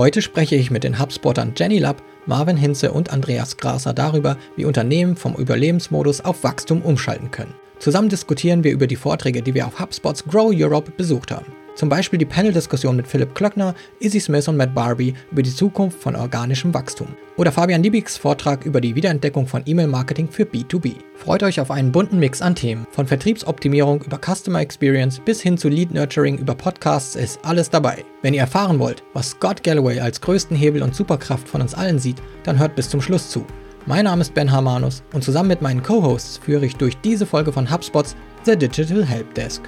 Heute spreche ich mit den HubSpottern Jenny Lapp, Marvin Hinze und Andreas Graser darüber, wie Unternehmen vom Überlebensmodus auf Wachstum umschalten können. Zusammen diskutieren wir über die Vorträge, die wir auf HubSpots Grow Europe besucht haben. Zum Beispiel die Panel-Diskussion mit Philipp Klöckner, Izzy Smith und Matt Barbie über die Zukunft von organischem Wachstum. Oder Fabian Liebigs Vortrag über die Wiederentdeckung von E-Mail-Marketing für B2B. Freut euch auf einen bunten Mix an Themen. Von Vertriebsoptimierung über Customer Experience bis hin zu Lead Nurturing über Podcasts ist alles dabei. Wenn ihr erfahren wollt, was Scott Galloway als größten Hebel und Superkraft von uns allen sieht, dann hört bis zum Schluss zu. Mein Name ist Ben Harmanus und zusammen mit meinen Co-Hosts führe ich durch diese Folge von HubSpots The Digital Help Desk.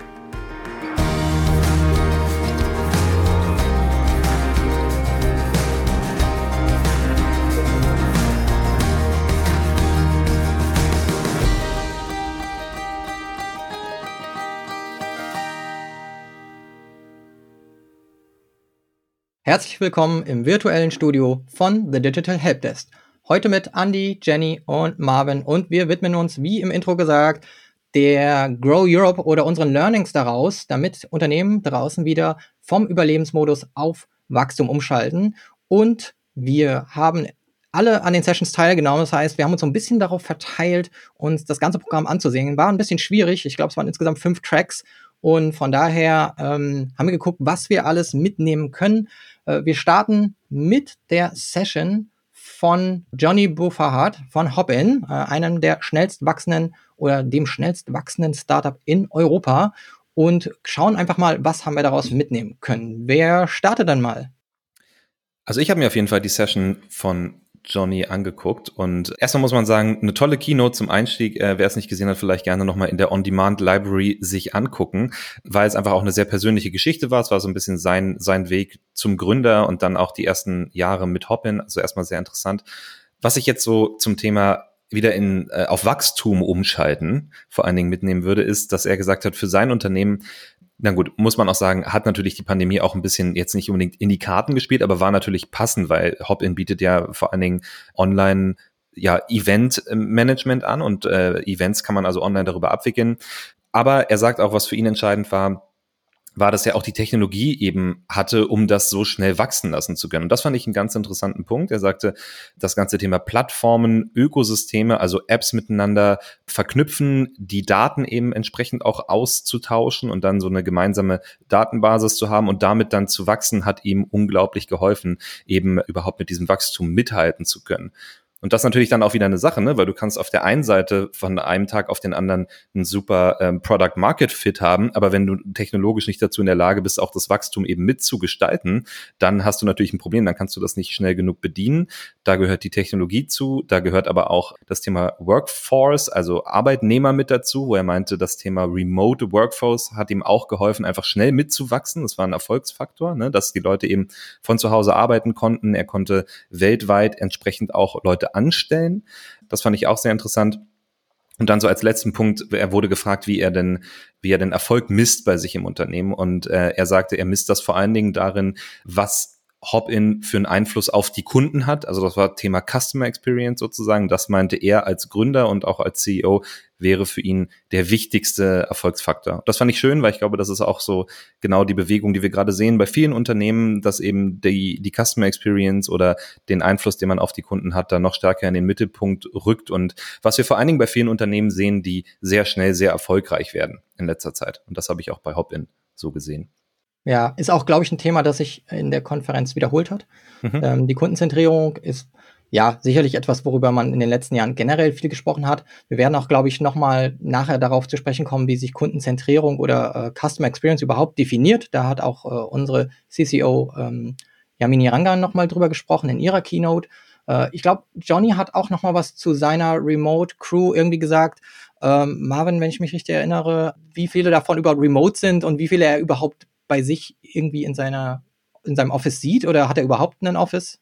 Herzlich willkommen im virtuellen Studio von The Digital Helpdesk. Heute mit Andy, Jenny und Marvin und wir widmen uns, wie im Intro gesagt, der Grow Europe oder unseren Learnings daraus, damit Unternehmen draußen wieder vom Überlebensmodus auf Wachstum umschalten. Und wir haben alle an den Sessions teilgenommen. Das heißt, wir haben uns so ein bisschen darauf verteilt, uns das ganze Programm anzusehen. War ein bisschen schwierig. Ich glaube, es waren insgesamt fünf Tracks. Und von daher ähm, haben wir geguckt, was wir alles mitnehmen können. Äh, wir starten mit der Session von Johnny Bufahard von Hopin, äh, einem der schnellst wachsenden oder dem schnellst wachsenden Startup in Europa und schauen einfach mal, was haben wir daraus mitnehmen können. Wer startet dann mal? Also ich habe mir auf jeden Fall die Session von Johnny angeguckt. Und erstmal muss man sagen, eine tolle Keynote zum Einstieg. Äh, Wer es nicht gesehen hat, vielleicht gerne nochmal in der On-Demand-Library sich angucken, weil es einfach auch eine sehr persönliche Geschichte war. Es war so ein bisschen sein, sein Weg zum Gründer und dann auch die ersten Jahre mit Hoppin. Also erstmal sehr interessant. Was ich jetzt so zum Thema wieder in, äh, auf Wachstum umschalten, vor allen Dingen mitnehmen würde, ist, dass er gesagt hat, für sein Unternehmen na gut, muss man auch sagen, hat natürlich die Pandemie auch ein bisschen jetzt nicht unbedingt in die Karten gespielt, aber war natürlich passend, weil Hopin bietet ja vor allen Dingen online ja Event-Management an und äh, Events kann man also online darüber abwickeln. Aber er sagt auch, was für ihn entscheidend war, war, dass er auch die Technologie eben hatte, um das so schnell wachsen lassen zu können. Und das fand ich einen ganz interessanten Punkt. Er sagte, das ganze Thema Plattformen, Ökosysteme, also Apps miteinander verknüpfen, die Daten eben entsprechend auch auszutauschen und dann so eine gemeinsame Datenbasis zu haben und damit dann zu wachsen, hat ihm unglaublich geholfen, eben überhaupt mit diesem Wachstum mithalten zu können. Und das natürlich dann auch wieder eine Sache, ne? weil du kannst auf der einen Seite von einem Tag auf den anderen einen super ähm, Product Market Fit haben, aber wenn du technologisch nicht dazu in der Lage bist, auch das Wachstum eben mitzugestalten, dann hast du natürlich ein Problem, dann kannst du das nicht schnell genug bedienen. Da gehört die Technologie zu, da gehört aber auch das Thema Workforce, also Arbeitnehmer mit dazu, wo er meinte, das Thema Remote Workforce hat ihm auch geholfen, einfach schnell mitzuwachsen. Das war ein Erfolgsfaktor, ne? dass die Leute eben von zu Hause arbeiten konnten. Er konnte weltweit entsprechend auch Leute anstellen. Das fand ich auch sehr interessant. Und dann so als letzten Punkt, er wurde gefragt, wie er denn, wie er denn Erfolg misst bei sich im Unternehmen. Und äh, er sagte, er misst das vor allen Dingen darin, was Hop-in für einen Einfluss auf die Kunden hat. Also das war Thema Customer Experience sozusagen. Das meinte er als Gründer und auch als CEO wäre für ihn der wichtigste Erfolgsfaktor. Das fand ich schön, weil ich glaube, das ist auch so genau die Bewegung, die wir gerade sehen bei vielen Unternehmen, dass eben die, die Customer Experience oder den Einfluss, den man auf die Kunden hat, da noch stärker in den Mittelpunkt rückt. Und was wir vor allen Dingen bei vielen Unternehmen sehen, die sehr schnell sehr erfolgreich werden in letzter Zeit. Und das habe ich auch bei Hop-in so gesehen. Ja, ist auch, glaube ich, ein Thema, das sich in der Konferenz wiederholt hat. Mhm. Ähm, die Kundenzentrierung ist ja sicherlich etwas, worüber man in den letzten Jahren generell viel gesprochen hat. Wir werden auch, glaube ich, nochmal nachher darauf zu sprechen kommen, wie sich Kundenzentrierung oder äh, Customer Experience überhaupt definiert. Da hat auch äh, unsere CCO ähm, Yamini Rangan nochmal drüber gesprochen in ihrer Keynote. Äh, ich glaube, Johnny hat auch nochmal was zu seiner Remote Crew irgendwie gesagt. Ähm, Marvin, wenn ich mich richtig erinnere, wie viele davon überhaupt remote sind und wie viele er überhaupt bei sich irgendwie in seiner in seinem Office sieht oder hat er überhaupt einen Office?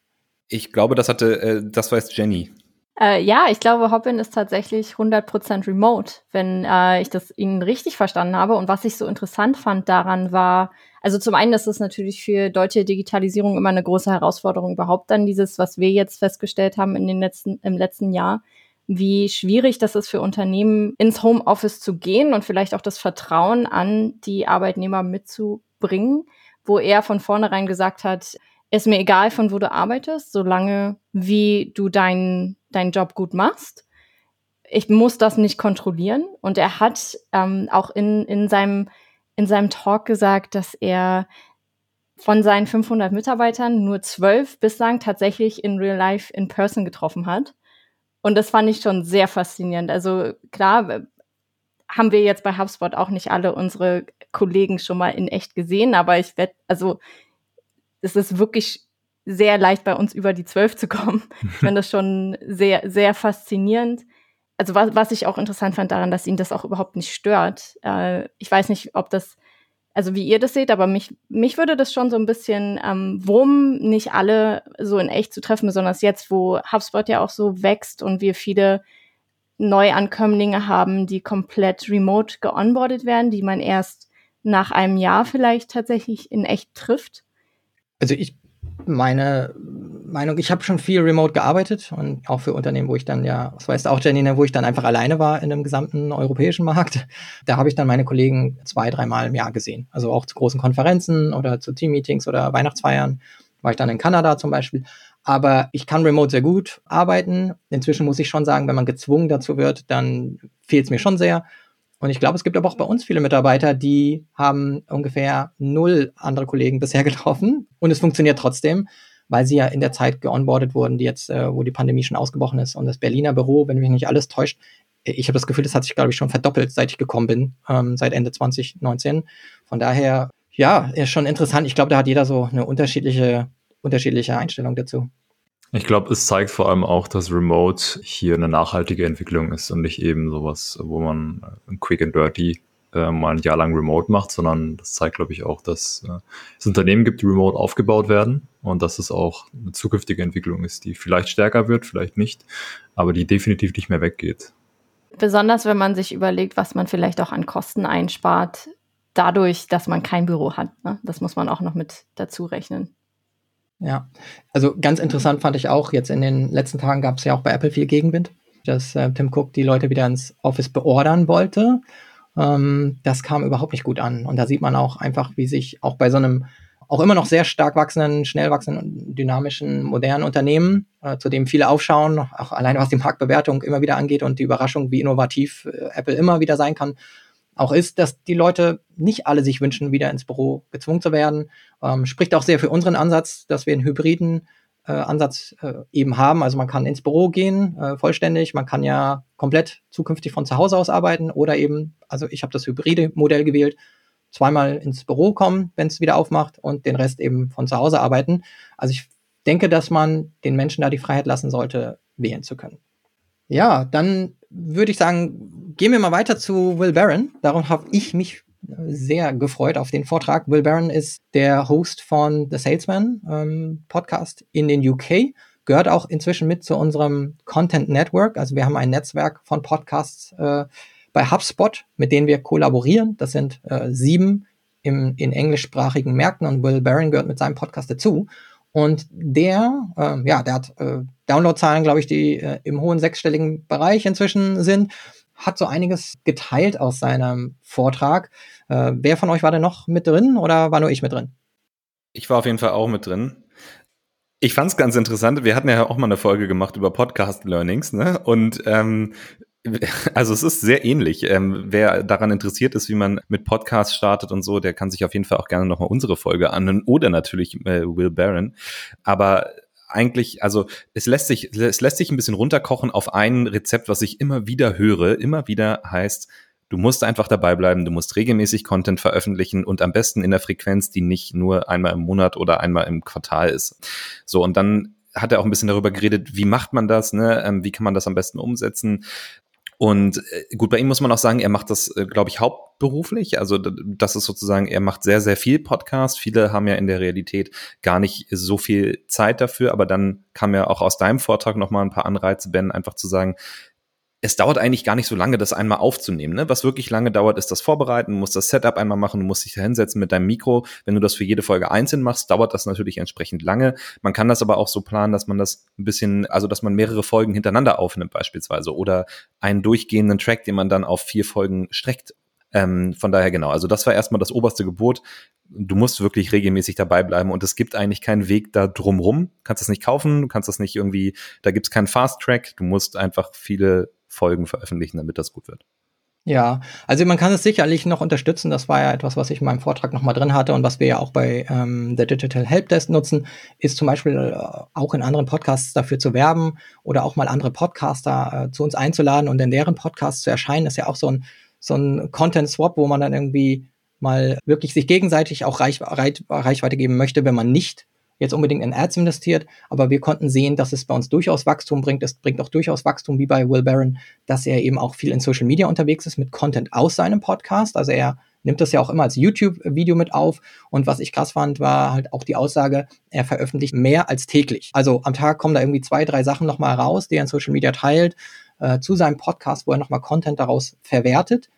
Ich glaube, das hatte, äh, das weiß Jenny. Äh, ja, ich glaube, Hoppin ist tatsächlich 100% remote, wenn äh, ich das Ihnen richtig verstanden habe. Und was ich so interessant fand daran war, also zum einen ist es natürlich für deutsche Digitalisierung immer eine große Herausforderung, überhaupt dann dieses, was wir jetzt festgestellt haben in den letzten, im letzten Jahr, wie schwierig das ist für Unternehmen, ins Homeoffice zu gehen und vielleicht auch das Vertrauen an die Arbeitnehmer mitzubringen bringen, wo er von vornherein gesagt hat, ist mir egal, von wo du arbeitest, solange wie du deinen deinen Job gut machst. Ich muss das nicht kontrollieren. Und er hat ähm, auch in, in, seinem, in seinem Talk gesagt, dass er von seinen 500 Mitarbeitern nur zwölf bislang tatsächlich in Real Life in Person getroffen hat. Und das fand ich schon sehr faszinierend. Also klar, haben wir jetzt bei HubSpot auch nicht alle unsere Kollegen schon mal in echt gesehen, aber ich werde, also es ist wirklich sehr leicht bei uns über die zwölf zu kommen. Ich finde das schon sehr, sehr faszinierend. Also was, was ich auch interessant fand daran, dass ihn das auch überhaupt nicht stört. Äh, ich weiß nicht, ob das, also wie ihr das seht, aber mich, mich würde das schon so ein bisschen ähm, Wurm, nicht alle so in echt zu treffen, besonders jetzt, wo HubSpot ja auch so wächst und wir viele Neuankömmlinge haben, die komplett remote geonboardet werden, die man erst nach einem Jahr vielleicht tatsächlich in echt trifft. Also ich meine Meinung, ich habe schon viel remote gearbeitet und auch für Unternehmen, wo ich dann ja, das weißt du auch, Janine, wo ich dann einfach alleine war in dem gesamten europäischen Markt. Da habe ich dann meine Kollegen zwei, dreimal im Jahr gesehen. Also auch zu großen Konferenzen oder zu Teammeetings oder Weihnachtsfeiern war ich dann in Kanada zum Beispiel. Aber ich kann remote sehr gut arbeiten. Inzwischen muss ich schon sagen, wenn man gezwungen dazu wird, dann fehlt es mir schon sehr. Und ich glaube, es gibt aber auch bei uns viele Mitarbeiter, die haben ungefähr null andere Kollegen bisher getroffen. Und es funktioniert trotzdem, weil sie ja in der Zeit geonboardet wurden, die jetzt, äh, wo die Pandemie schon ausgebrochen ist. Und das Berliner Büro, wenn mich nicht alles täuscht, ich habe das Gefühl, das hat sich, glaube ich, schon verdoppelt, seit ich gekommen bin, ähm, seit Ende 2019. Von daher, ja, ist schon interessant. Ich glaube, da hat jeder so eine unterschiedliche unterschiedliche Einstellung dazu. Ich glaube, es zeigt vor allem auch, dass Remote hier eine nachhaltige Entwicklung ist und nicht eben sowas, wo man äh, quick and dirty äh, mal ein Jahr lang Remote macht, sondern das zeigt, glaube ich, auch, dass äh, es Unternehmen gibt, die remote aufgebaut werden und dass es auch eine zukünftige Entwicklung ist, die vielleicht stärker wird, vielleicht nicht, aber die definitiv nicht mehr weggeht. Besonders wenn man sich überlegt, was man vielleicht auch an Kosten einspart, dadurch, dass man kein Büro hat. Ne? Das muss man auch noch mit dazu rechnen. Ja, also ganz interessant fand ich auch, jetzt in den letzten Tagen gab es ja auch bei Apple viel Gegenwind, dass äh, Tim Cook die Leute wieder ins Office beordern wollte. Ähm, das kam überhaupt nicht gut an. Und da sieht man auch einfach, wie sich auch bei so einem auch immer noch sehr stark wachsenden, schnell wachsenden, dynamischen, modernen Unternehmen, äh, zu dem viele aufschauen, auch alleine was die Marktbewertung immer wieder angeht und die Überraschung, wie innovativ äh, Apple immer wieder sein kann, auch ist, dass die Leute nicht alle sich wünschen, wieder ins Büro gezwungen zu werden. Ähm, spricht auch sehr für unseren Ansatz, dass wir einen hybriden äh, Ansatz äh, eben haben. Also man kann ins Büro gehen, äh, vollständig. Man kann ja komplett zukünftig von zu Hause aus arbeiten oder eben, also ich habe das hybride Modell gewählt, zweimal ins Büro kommen, wenn es wieder aufmacht und den Rest eben von zu Hause arbeiten. Also ich denke, dass man den Menschen da die Freiheit lassen sollte, wählen zu können. Ja, dann würde ich sagen, gehen wir mal weiter zu Will Barron. Darum habe ich mich sehr gefreut auf den Vortrag. Will Barron ist der Host von The Salesman ähm, Podcast in den UK, gehört auch inzwischen mit zu unserem Content Network. Also wir haben ein Netzwerk von Podcasts äh, bei HubSpot, mit denen wir kollaborieren. Das sind äh, sieben im, in englischsprachigen Märkten und Will Barron gehört mit seinem Podcast dazu. Und der, äh, ja, der hat äh, Downloadzahlen, glaube ich, die äh, im hohen sechsstelligen Bereich inzwischen sind, hat so einiges geteilt aus seinem Vortrag. Äh, wer von euch war denn noch mit drin oder war nur ich mit drin? Ich war auf jeden Fall auch mit drin. Ich fand es ganz interessant. Wir hatten ja auch mal eine Folge gemacht über Podcast Learnings, ne? Und ähm, also es ist sehr ähnlich. Ähm, wer daran interessiert ist, wie man mit Podcasts startet und so, der kann sich auf jeden Fall auch gerne nochmal unsere Folge anhören oder natürlich äh, Will Barron. Aber eigentlich, also es lässt sich, es lässt sich ein bisschen runterkochen auf ein Rezept, was ich immer wieder höre, immer wieder heißt, du musst einfach dabei bleiben, du musst regelmäßig Content veröffentlichen und am besten in der Frequenz, die nicht nur einmal im Monat oder einmal im Quartal ist. So, und dann hat er auch ein bisschen darüber geredet, wie macht man das, ne? Ähm, wie kann man das am besten umsetzen. Und äh, gut, bei ihm muss man auch sagen, er macht das, äh, glaube ich, hauptberuflich. Also das ist sozusagen, er macht sehr, sehr viel Podcast. Viele haben ja in der Realität gar nicht so viel Zeit dafür, aber dann kam ja auch aus deinem Vortrag nochmal ein paar Anreize, Ben, einfach zu sagen, es dauert eigentlich gar nicht so lange, das einmal aufzunehmen. Ne? Was wirklich lange dauert, ist das Vorbereiten. Du musst das Setup einmal machen, du musst dich da hinsetzen mit deinem Mikro. Wenn du das für jede Folge einzeln machst, dauert das natürlich entsprechend lange. Man kann das aber auch so planen, dass man das ein bisschen, also dass man mehrere Folgen hintereinander aufnimmt beispielsweise oder einen durchgehenden Track, den man dann auf vier Folgen streckt Ähm, von daher genau, also das war erstmal das oberste Gebot. Du musst wirklich regelmäßig dabei bleiben und es gibt eigentlich keinen Weg da drumrum. Du kannst das nicht kaufen, du kannst das nicht irgendwie, da gibt es keinen Fast Track, du musst einfach viele Folgen veröffentlichen, damit das gut wird. Ja, also man kann es sicherlich noch unterstützen. Das war ja etwas, was ich in meinem Vortrag nochmal drin hatte und was wir ja auch bei ähm, der Digital Helpdesk nutzen, ist zum Beispiel äh, auch in anderen Podcasts dafür zu werben oder auch mal andere Podcaster äh, zu uns einzuladen und in deren Podcasts zu erscheinen. Das ist ja auch so ein, so ein Content-Swap, wo man dann irgendwie mal wirklich sich gegenseitig auch Reich, Reich, Reichweite geben möchte, wenn man nicht jetzt unbedingt in Ads investiert, aber wir konnten sehen, dass es bei uns durchaus Wachstum bringt. Es bringt auch durchaus Wachstum, wie bei Will Barron, dass er eben auch viel in Social Media unterwegs ist mit Content aus seinem Podcast. Also er nimmt das ja auch immer als YouTube-Video mit auf. Und was ich krass fand, war halt auch die Aussage, er veröffentlicht mehr als täglich. Also am Tag kommen da irgendwie zwei, drei Sachen nochmal raus, die er in Social Media teilt, äh, zu seinem Podcast, wo er nochmal Content daraus verwertet.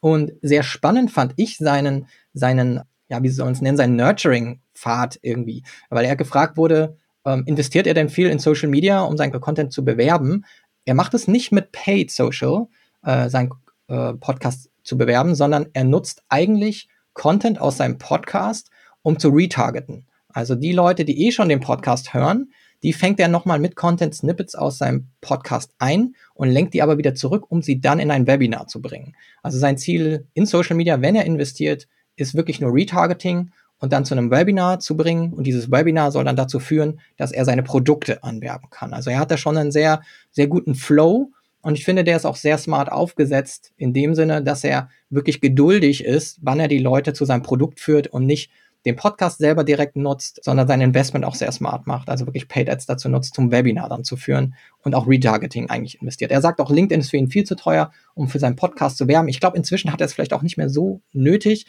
Und sehr spannend fand ich seinen, seinen, ja, wie soll man es nennen, seinen Nurturing Pfad irgendwie. Weil er gefragt wurde, ähm, investiert er denn viel in Social Media, um seinen Content zu bewerben? Er macht es nicht mit Paid Social, äh, seinen äh, Podcast zu bewerben, sondern er nutzt eigentlich Content aus seinem Podcast, um zu retargeten. Also die Leute, die eh schon den Podcast hören, die fängt er nochmal mit Content Snippets aus seinem Podcast ein und lenkt die aber wieder zurück, um sie dann in ein Webinar zu bringen. Also sein Ziel in Social Media, wenn er investiert, ist wirklich nur Retargeting und dann zu einem Webinar zu bringen. Und dieses Webinar soll dann dazu führen, dass er seine Produkte anwerben kann. Also er hat da schon einen sehr, sehr guten Flow. Und ich finde, der ist auch sehr smart aufgesetzt in dem Sinne, dass er wirklich geduldig ist, wann er die Leute zu seinem Produkt führt und nicht den Podcast selber direkt nutzt, sondern sein Investment auch sehr smart macht. Also wirklich Paid Ads dazu nutzt, zum Webinar dann zu führen und auch Retargeting eigentlich investiert. Er sagt auch, LinkedIn ist für ihn viel zu teuer, um für seinen Podcast zu werben. Ich glaube, inzwischen hat er es vielleicht auch nicht mehr so nötig,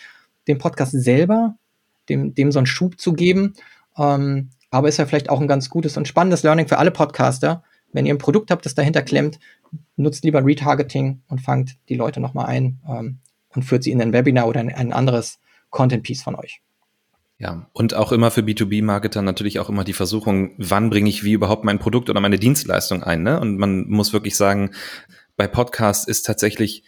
den Podcast selber dem, dem so einen Schub zu geben. Ähm, aber ist ja vielleicht auch ein ganz gutes und spannendes Learning für alle Podcaster. Wenn ihr ein Produkt habt, das dahinter klemmt, nutzt lieber Retargeting und fangt die Leute nochmal ein ähm, und führt sie in ein Webinar oder in ein anderes Content-Piece von euch. Ja, und auch immer für B2B-Marketer natürlich auch immer die Versuchung, wann bringe ich wie überhaupt mein Produkt oder meine Dienstleistung ein. Ne? Und man muss wirklich sagen, bei Podcasts ist tatsächlich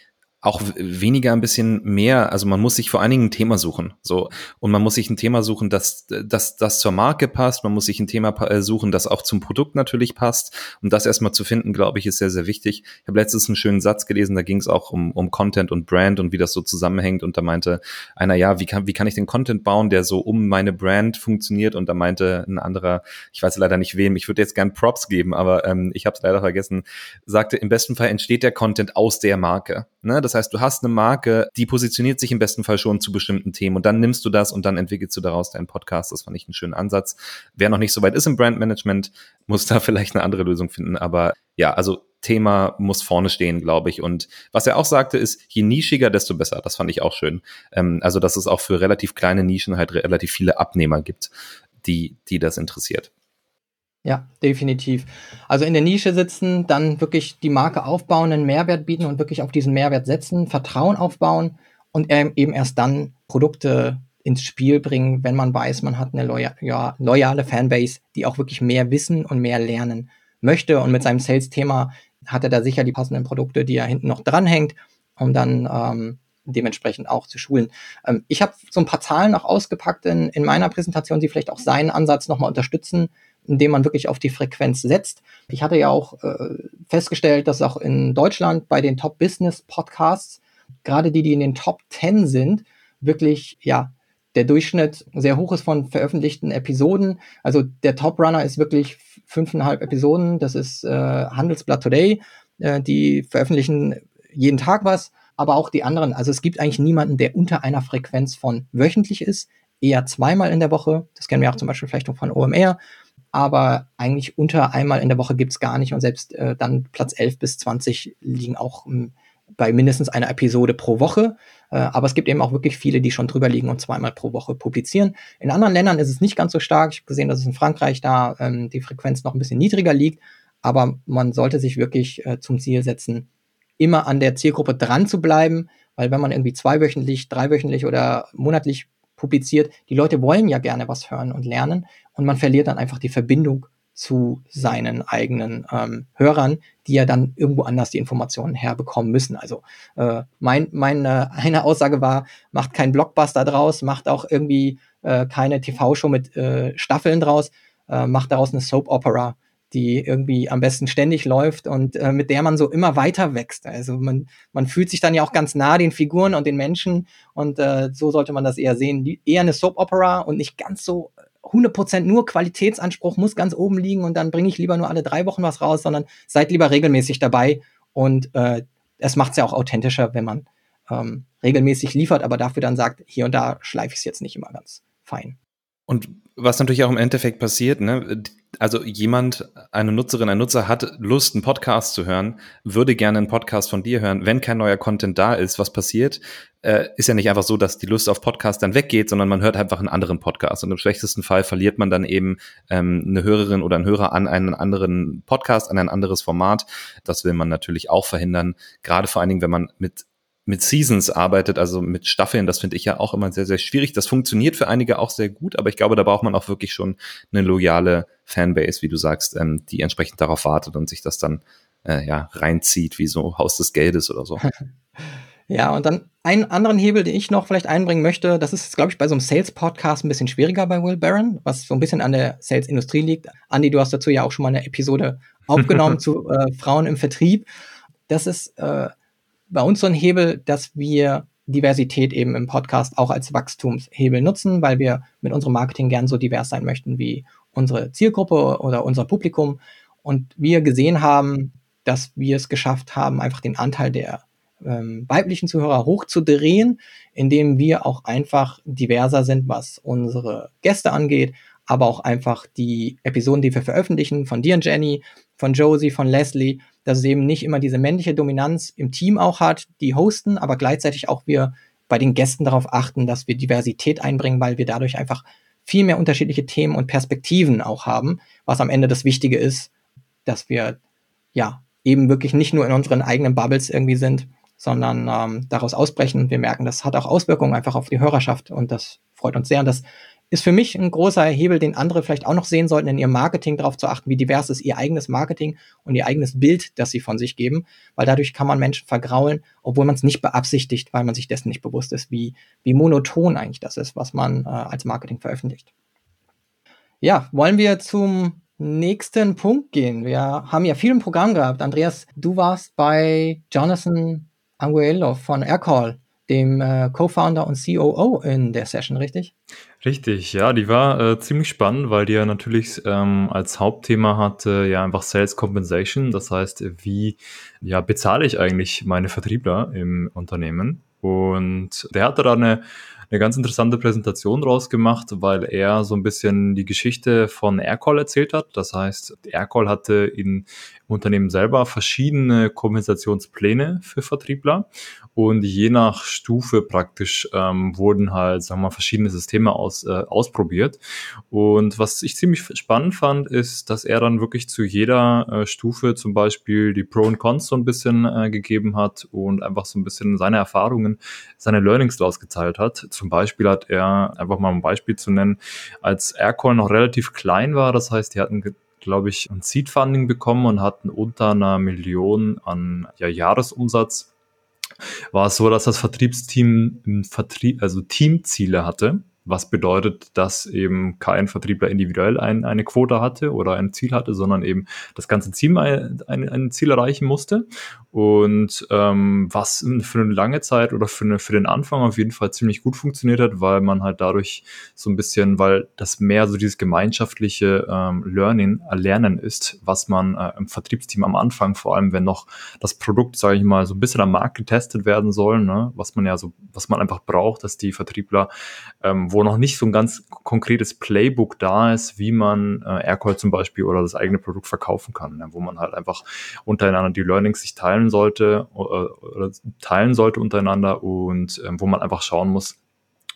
auch weniger ein bisschen mehr, also man muss sich vor allen Dingen ein Thema suchen, so und man muss sich ein Thema suchen, das das das zur Marke passt, man muss sich ein Thema äh, suchen, das auch zum Produkt natürlich passt und das erstmal zu finden, glaube ich, ist sehr sehr wichtig. Ich habe letztens einen schönen Satz gelesen, da ging es auch um um Content und Brand und wie das so zusammenhängt und da meinte einer, ja, wie kann wie kann ich den Content bauen, der so um meine Brand funktioniert und da meinte ein anderer, ich weiß leider nicht wem, ich würde jetzt gern Props geben, aber ähm, ich habe es leider vergessen, sagte, im besten Fall entsteht der Content aus der Marke. Ne? Das heißt, du hast eine Marke, die positioniert sich im besten Fall schon zu bestimmten Themen und dann nimmst du das und dann entwickelst du daraus deinen Podcast. Das fand ich einen schönen Ansatz. Wer noch nicht so weit ist im Brandmanagement, muss da vielleicht eine andere Lösung finden. Aber ja, also Thema muss vorne stehen, glaube ich. Und was er auch sagte, ist, je nischiger, desto besser. Das fand ich auch schön. Ähm, also, dass es auch für relativ kleine Nischen halt relativ viele Abnehmer gibt, die, die das interessiert. Ja, definitiv. Also in der Nische sitzen, dann wirklich die Marke aufbauen, einen Mehrwert bieten und wirklich auf diesen Mehrwert setzen, Vertrauen aufbauen und eben erst dann Produkte ins Spiel bringen, wenn man weiß, man hat eine loya ja, loyale Fanbase, die auch wirklich mehr wissen und mehr lernen möchte. Und mit seinem Sales-Thema hat er da sicher die passenden Produkte, die er hinten noch dranhängt, um dann ähm, dementsprechend auch zu schulen. Ähm, ich habe so ein paar Zahlen noch ausgepackt in, in meiner Präsentation, die vielleicht auch seinen Ansatz nochmal unterstützen indem man wirklich auf die Frequenz setzt. Ich hatte ja auch äh, festgestellt, dass auch in Deutschland bei den Top Business Podcasts, gerade die, die in den Top 10 sind, wirklich, ja, der Durchschnitt sehr hoch ist von veröffentlichten Episoden. Also der Top Runner ist wirklich fünfeinhalb Episoden. Das ist äh, Handelsblatt Today. Äh, die veröffentlichen jeden Tag was, aber auch die anderen. Also es gibt eigentlich niemanden, der unter einer Frequenz von wöchentlich ist. Eher zweimal in der Woche. Das kennen wir auch zum Beispiel vielleicht noch von OMR aber eigentlich unter einmal in der Woche gibt's gar nicht und selbst äh, dann Platz 11 bis 20 liegen auch hm, bei mindestens einer Episode pro Woche. Äh, aber es gibt eben auch wirklich viele, die schon drüber liegen und zweimal pro Woche publizieren. In anderen Ländern ist es nicht ganz so stark. Ich habe gesehen, dass es in Frankreich da ähm, die Frequenz noch ein bisschen niedriger liegt, aber man sollte sich wirklich äh, zum Ziel setzen, immer an der Zielgruppe dran zu bleiben, weil wenn man irgendwie zweiwöchentlich, dreiwöchentlich oder monatlich publiziert. Die Leute wollen ja gerne was hören und lernen und man verliert dann einfach die Verbindung zu seinen eigenen ähm, Hörern, die ja dann irgendwo anders die Informationen herbekommen müssen. Also äh, mein, meine eine Aussage war, macht keinen Blockbuster draus, macht auch irgendwie äh, keine TV-Show mit äh, Staffeln draus, äh, macht daraus eine Soap Opera, die irgendwie am besten ständig läuft und äh, mit der man so immer weiter wächst. Also man, man fühlt sich dann ja auch ganz nah den Figuren und den Menschen und äh, so sollte man das eher sehen. Die, eher eine Soap Opera und nicht ganz so 100% nur Qualitätsanspruch muss ganz oben liegen und dann bringe ich lieber nur alle drei Wochen was raus, sondern seid lieber regelmäßig dabei und äh, es macht es ja auch authentischer, wenn man ähm, regelmäßig liefert, aber dafür dann sagt, hier und da schleife ich es jetzt nicht immer ganz fein. Und was natürlich auch im Endeffekt passiert, ne? Also jemand, eine Nutzerin, ein Nutzer hat Lust, einen Podcast zu hören, würde gerne einen Podcast von dir hören. Wenn kein neuer Content da ist, was passiert? Äh, ist ja nicht einfach so, dass die Lust auf Podcast dann weggeht, sondern man hört einfach einen anderen Podcast. Und im schlechtesten Fall verliert man dann eben ähm, eine Hörerin oder einen Hörer an einen anderen Podcast, an ein anderes Format. Das will man natürlich auch verhindern. Gerade vor allen Dingen, wenn man mit mit Seasons arbeitet, also mit Staffeln, das finde ich ja auch immer sehr, sehr schwierig. Das funktioniert für einige auch sehr gut, aber ich glaube, da braucht man auch wirklich schon eine loyale Fanbase, wie du sagst, ähm, die entsprechend darauf wartet und sich das dann äh, ja reinzieht, wie so Haus des Geldes oder so. Ja, und dann einen anderen Hebel, den ich noch vielleicht einbringen möchte, das ist, glaube ich, bei so einem Sales-Podcast ein bisschen schwieriger bei Will Barron, was so ein bisschen an der Sales-Industrie liegt. Andi, du hast dazu ja auch schon mal eine Episode aufgenommen zu äh, Frauen im Vertrieb. Das ist äh, bei uns so ein Hebel, dass wir Diversität eben im Podcast auch als Wachstumshebel nutzen, weil wir mit unserem Marketing gern so divers sein möchten wie unsere Zielgruppe oder unser Publikum. Und wir gesehen haben, dass wir es geschafft haben, einfach den Anteil der ähm, weiblichen Zuhörer hochzudrehen, indem wir auch einfach diverser sind, was unsere Gäste angeht, aber auch einfach die Episoden, die wir veröffentlichen, von dir und Jenny, von Josie, von Leslie, dass es eben nicht immer diese männliche Dominanz im Team auch hat, die hosten, aber gleichzeitig auch wir bei den Gästen darauf achten, dass wir Diversität einbringen, weil wir dadurch einfach viel mehr unterschiedliche Themen und Perspektiven auch haben, was am Ende das Wichtige ist, dass wir ja eben wirklich nicht nur in unseren eigenen Bubbles irgendwie sind, sondern ähm, daraus ausbrechen. Und wir merken, das hat auch Auswirkungen einfach auf die Hörerschaft und das freut uns sehr. Und das ist für mich ein großer Hebel, den andere vielleicht auch noch sehen sollten, in ihrem Marketing darauf zu achten, wie divers ist ihr eigenes Marketing und ihr eigenes Bild, das sie von sich geben, weil dadurch kann man Menschen vergraulen, obwohl man es nicht beabsichtigt, weil man sich dessen nicht bewusst ist, wie, wie monoton eigentlich das ist, was man äh, als Marketing veröffentlicht. Ja, wollen wir zum nächsten Punkt gehen. Wir haben ja viel im Programm gehabt. Andreas, du warst bei Jonathan Anguello von Aircall dem äh, Co-Founder und COO in der Session, richtig? Richtig, ja, die war äh, ziemlich spannend, weil die ja natürlich ähm, als Hauptthema hatte ja einfach Sales Compensation, das heißt, wie ja bezahle ich eigentlich meine Vertriebler im Unternehmen? Und der hatte da eine eine ganz interessante Präsentation draus gemacht, weil er so ein bisschen die Geschichte von Aircall erzählt hat. Das heißt, Aircall hatte in, im Unternehmen selber verschiedene Kompensationspläne für Vertriebler und je nach Stufe praktisch ähm, wurden halt, sagen wir mal, verschiedene Systeme aus, äh, ausprobiert. Und was ich ziemlich spannend fand, ist, dass er dann wirklich zu jeder äh, Stufe zum Beispiel die Pro und Cons so ein bisschen äh, gegeben hat und einfach so ein bisschen seine Erfahrungen, seine Learnings daraus hat. Zum Beispiel hat er, einfach mal ein Beispiel zu nennen, als Aircall noch relativ klein war, das heißt, die hatten glaube ich, ein Seed Funding bekommen und hatten unter einer Million an ja, Jahresumsatz war es so, dass das Vertriebsteam Vertrieb, also Teamziele hatte was bedeutet, dass eben kein Vertriebler individuell ein, eine Quote hatte oder ein Ziel hatte, sondern eben das ganze Team ein, ein, ein Ziel erreichen musste. Und ähm, was für eine lange Zeit oder für, eine, für den Anfang auf jeden Fall ziemlich gut funktioniert hat, weil man halt dadurch so ein bisschen, weil das mehr so dieses gemeinschaftliche ähm, Learning, Erlernen ist, was man äh, im Vertriebsteam am Anfang, vor allem wenn noch das Produkt, sage ich mal, so ein bisschen am Markt getestet werden soll, ne, was man ja so, was man einfach braucht, dass die Vertriebler ähm, wo noch nicht so ein ganz konkretes Playbook da ist, wie man äh, Aircall zum Beispiel oder das eigene Produkt verkaufen kann, ne? wo man halt einfach untereinander die Learnings sich teilen sollte äh, oder teilen sollte untereinander und äh, wo man einfach schauen muss,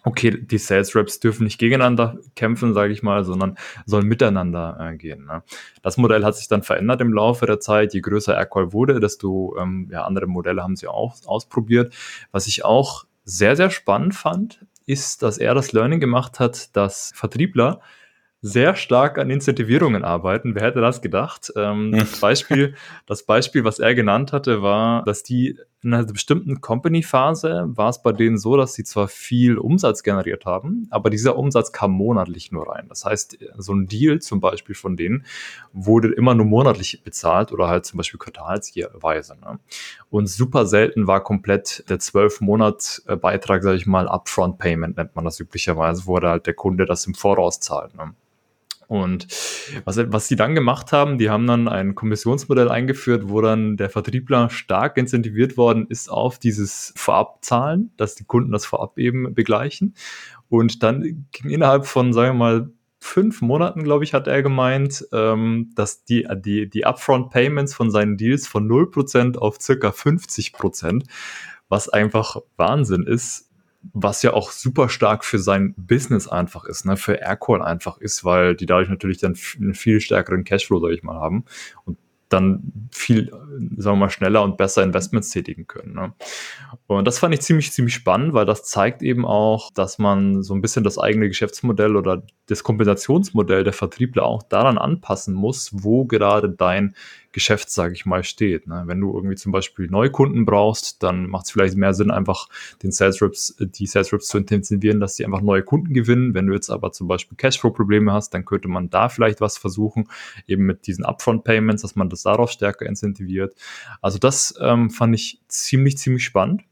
okay, die Sales Reps dürfen nicht gegeneinander kämpfen, sage ich mal, sondern sollen miteinander äh, gehen. Ne? Das Modell hat sich dann verändert im Laufe der Zeit. Je größer Aircall wurde, desto ähm, ja, andere Modelle haben sie auch ausprobiert. Was ich auch sehr, sehr spannend fand, ist, dass er das Learning gemacht hat, dass Vertriebler sehr stark an Incentivierungen arbeiten. Wer hätte das gedacht? Ähm, das, Beispiel, das Beispiel, was er genannt hatte, war, dass die in einer bestimmten Company-Phase war es bei denen so, dass sie zwar viel Umsatz generiert haben, aber dieser Umsatz kam monatlich nur rein. Das heißt, so ein Deal zum Beispiel von denen wurde immer nur monatlich bezahlt oder halt zum Beispiel quartalsweise. Ne? Und super selten war komplett der zwölf Monat Beitrag, sage ich mal, Upfront Payment nennt man das üblicherweise, wo halt der Kunde das im Voraus zahlt. Ne? Und was, was sie dann gemacht haben, die haben dann ein Kommissionsmodell eingeführt, wo dann der Vertriebler stark incentiviert worden ist auf dieses Vorabzahlen, dass die Kunden das vorab eben begleichen. Und dann ging innerhalb von, sagen wir mal, fünf Monaten, glaube ich, hat er gemeint, ähm, dass die, die, die Upfront Payments von seinen Deals von 0% auf circa 50%, was einfach Wahnsinn ist, was ja auch super stark für sein Business einfach ist, ne, für Aircall einfach ist, weil die dadurch natürlich dann einen viel stärkeren Cashflow, sag ich mal, haben und dann viel, sagen wir mal, schneller und besser Investments tätigen können. Ne? Und das fand ich ziemlich, ziemlich spannend, weil das zeigt eben auch, dass man so ein bisschen das eigene Geschäftsmodell oder das Kompensationsmodell der Vertriebler auch daran anpassen muss, wo gerade dein Geschäft, sage ich mal, steht. Ne? Wenn du irgendwie zum Beispiel Neukunden brauchst, dann macht es vielleicht mehr Sinn, einfach den Sales Reps, die Sales Reps zu intensivieren, dass sie einfach neue Kunden gewinnen. Wenn du jetzt aber zum Beispiel Cashflow-Probleme hast, dann könnte man da vielleicht was versuchen, eben mit diesen Upfront-Payments, dass man das darauf stärker incentiviert. Also das ähm, fand ich ziemlich, ziemlich spannend.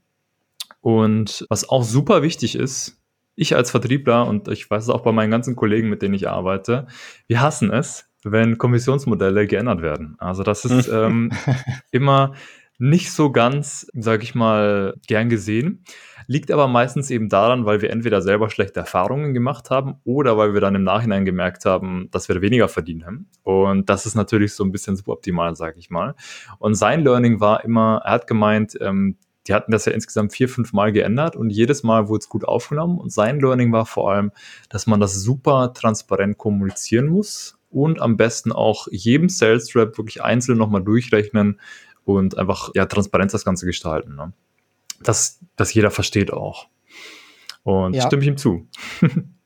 Und was auch super wichtig ist, ich als Vertriebler und ich weiß es auch bei meinen ganzen Kollegen, mit denen ich arbeite, wir hassen es, wenn Kommissionsmodelle geändert werden. Also das ist ähm, immer nicht so ganz, sage ich mal, gern gesehen. Liegt aber meistens eben daran, weil wir entweder selber schlechte Erfahrungen gemacht haben oder weil wir dann im Nachhinein gemerkt haben, dass wir weniger verdient haben. Und das ist natürlich so ein bisschen suboptimal, sage ich mal. Und sein Learning war immer, er hat gemeint, ähm, die hatten das ja insgesamt vier, fünf Mal geändert und jedes Mal wurde es gut aufgenommen. Und sein Learning war vor allem, dass man das super transparent kommunizieren muss und am besten auch jedem Sales Rep wirklich einzeln nochmal durchrechnen und einfach ja Transparenz das Ganze gestalten. Ne? Das, dass jeder versteht auch. Und ja. stimme ich ihm zu.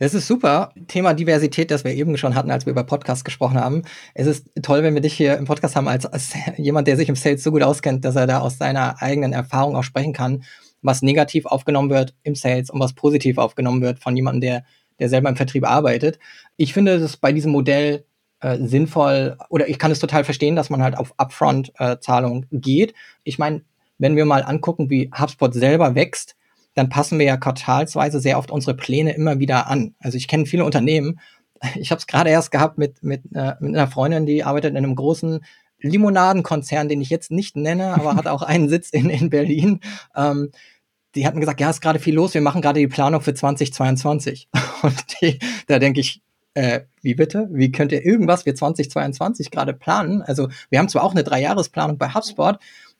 Es ist super. Thema Diversität, das wir eben schon hatten, als wir über Podcasts gesprochen haben. Es ist toll, wenn wir dich hier im Podcast haben, als, als jemand, der sich im Sales so gut auskennt, dass er da aus seiner eigenen Erfahrung auch sprechen kann, was negativ aufgenommen wird im Sales und was positiv aufgenommen wird von jemandem, der der selber im Vertrieb arbeitet. Ich finde es bei diesem Modell äh, sinnvoll oder ich kann es total verstehen, dass man halt auf Upfront-Zahlung äh, geht. Ich meine, wenn wir mal angucken, wie HubSpot selber wächst, dann passen wir ja quartalsweise sehr oft unsere Pläne immer wieder an. Also ich kenne viele Unternehmen. Ich habe es gerade erst gehabt mit, mit, äh, mit einer Freundin, die arbeitet in einem großen Limonadenkonzern, den ich jetzt nicht nenne, aber hat auch einen Sitz in, in Berlin. Ähm, die hatten gesagt, ja, ist gerade viel los, wir machen gerade die Planung für 2022. Und die, da denke ich, äh, wie bitte? Wie könnt ihr irgendwas für 2022 gerade planen? Also wir haben zwar auch eine Dreijahresplanung bei HubSpot,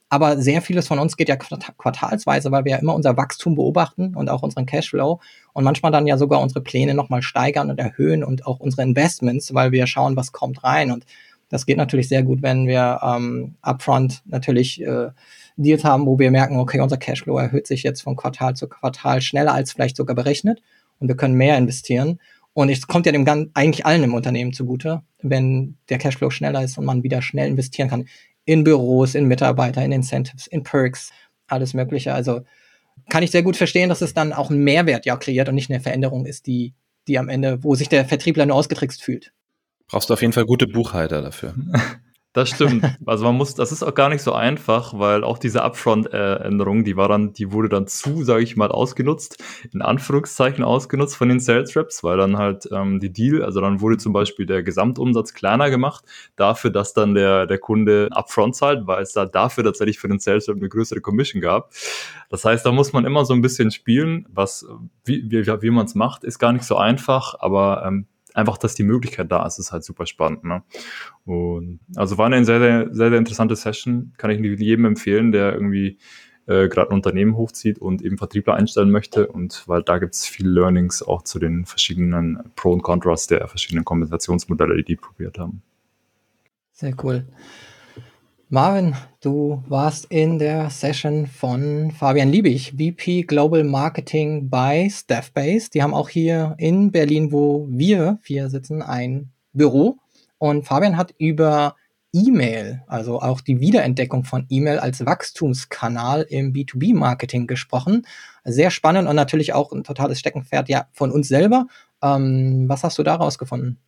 aber sehr vieles von uns geht ja quartalsweise, weil wir ja immer unser Wachstum beobachten und auch unseren Cashflow und manchmal dann ja sogar unsere Pläne nochmal steigern und erhöhen und auch unsere Investments, weil wir schauen, was kommt rein. Und das geht natürlich sehr gut, wenn wir ähm, upfront natürlich äh, Deals haben, wo wir merken, okay, unser Cashflow erhöht sich jetzt von Quartal zu Quartal schneller als vielleicht sogar berechnet und wir können mehr investieren. Und es kommt ja dem ganz, eigentlich allen im Unternehmen zugute, wenn der Cashflow schneller ist und man wieder schnell investieren kann. In Büros, in Mitarbeiter, in Incentives, in Perks, alles Mögliche. Also kann ich sehr gut verstehen, dass es dann auch einen Mehrwert ja kreiert und nicht eine Veränderung ist, die, die am Ende, wo sich der Vertriebler nur ausgetrickst fühlt. Brauchst du auf jeden Fall gute Buchhalter dafür. Das stimmt. Also man muss, das ist auch gar nicht so einfach, weil auch diese Upfront-Änderung, die war dann, die wurde dann zu, sage ich mal, ausgenutzt, in Anführungszeichen ausgenutzt von den Sales Reps, weil dann halt ähm, die Deal, also dann wurde zum Beispiel der Gesamtumsatz kleiner gemacht, dafür, dass dann der, der Kunde Upfront zahlt, weil es da dafür tatsächlich für den Sales Rep eine größere Commission gab. Das heißt, da muss man immer so ein bisschen spielen, was, wie, wie, wie man es macht, ist gar nicht so einfach, aber ähm, einfach, dass die Möglichkeit da ist, ist halt super spannend. Ne? Und also war eine sehr, sehr, sehr, sehr interessante Session. Kann ich jedem empfehlen, der irgendwie äh, gerade ein Unternehmen hochzieht und eben Vertriebler einstellen möchte. Und weil da gibt es viele Learnings auch zu den verschiedenen Pro und Contras der verschiedenen Kompensationsmodelle, die die probiert haben. Sehr cool. Marvin, du warst in der Session von Fabian Liebig, VP Global Marketing bei Staffbase. Die haben auch hier in Berlin, wo wir vier sitzen, ein Büro. Und Fabian hat über E-Mail, also auch die Wiederentdeckung von E-Mail als Wachstumskanal im B2B-Marketing gesprochen. Sehr spannend und natürlich auch ein totales Steckenpferd ja von uns selber. Ähm, was hast du daraus gefunden?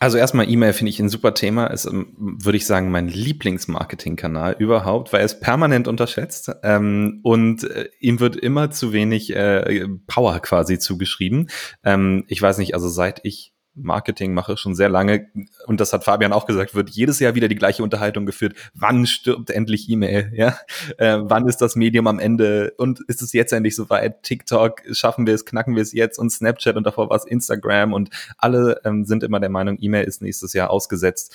Also erstmal E-Mail finde ich ein super Thema. Ist, ähm, würde ich sagen, mein Lieblingsmarketingkanal überhaupt, weil er ist permanent unterschätzt ähm, und äh, ihm wird immer zu wenig äh, Power quasi zugeschrieben. Ähm, ich weiß nicht, also seit ich Marketing mache, schon sehr lange, und das hat Fabian auch gesagt, wird jedes Jahr wieder die gleiche Unterhaltung geführt. Wann stirbt endlich E-Mail? Ja? Äh, wann ist das Medium am Ende? Und ist es jetzt endlich soweit? TikTok, schaffen wir es, knacken wir es jetzt? Und Snapchat und davor war es Instagram und alle ähm, sind immer der Meinung, E-Mail ist nächstes Jahr ausgesetzt.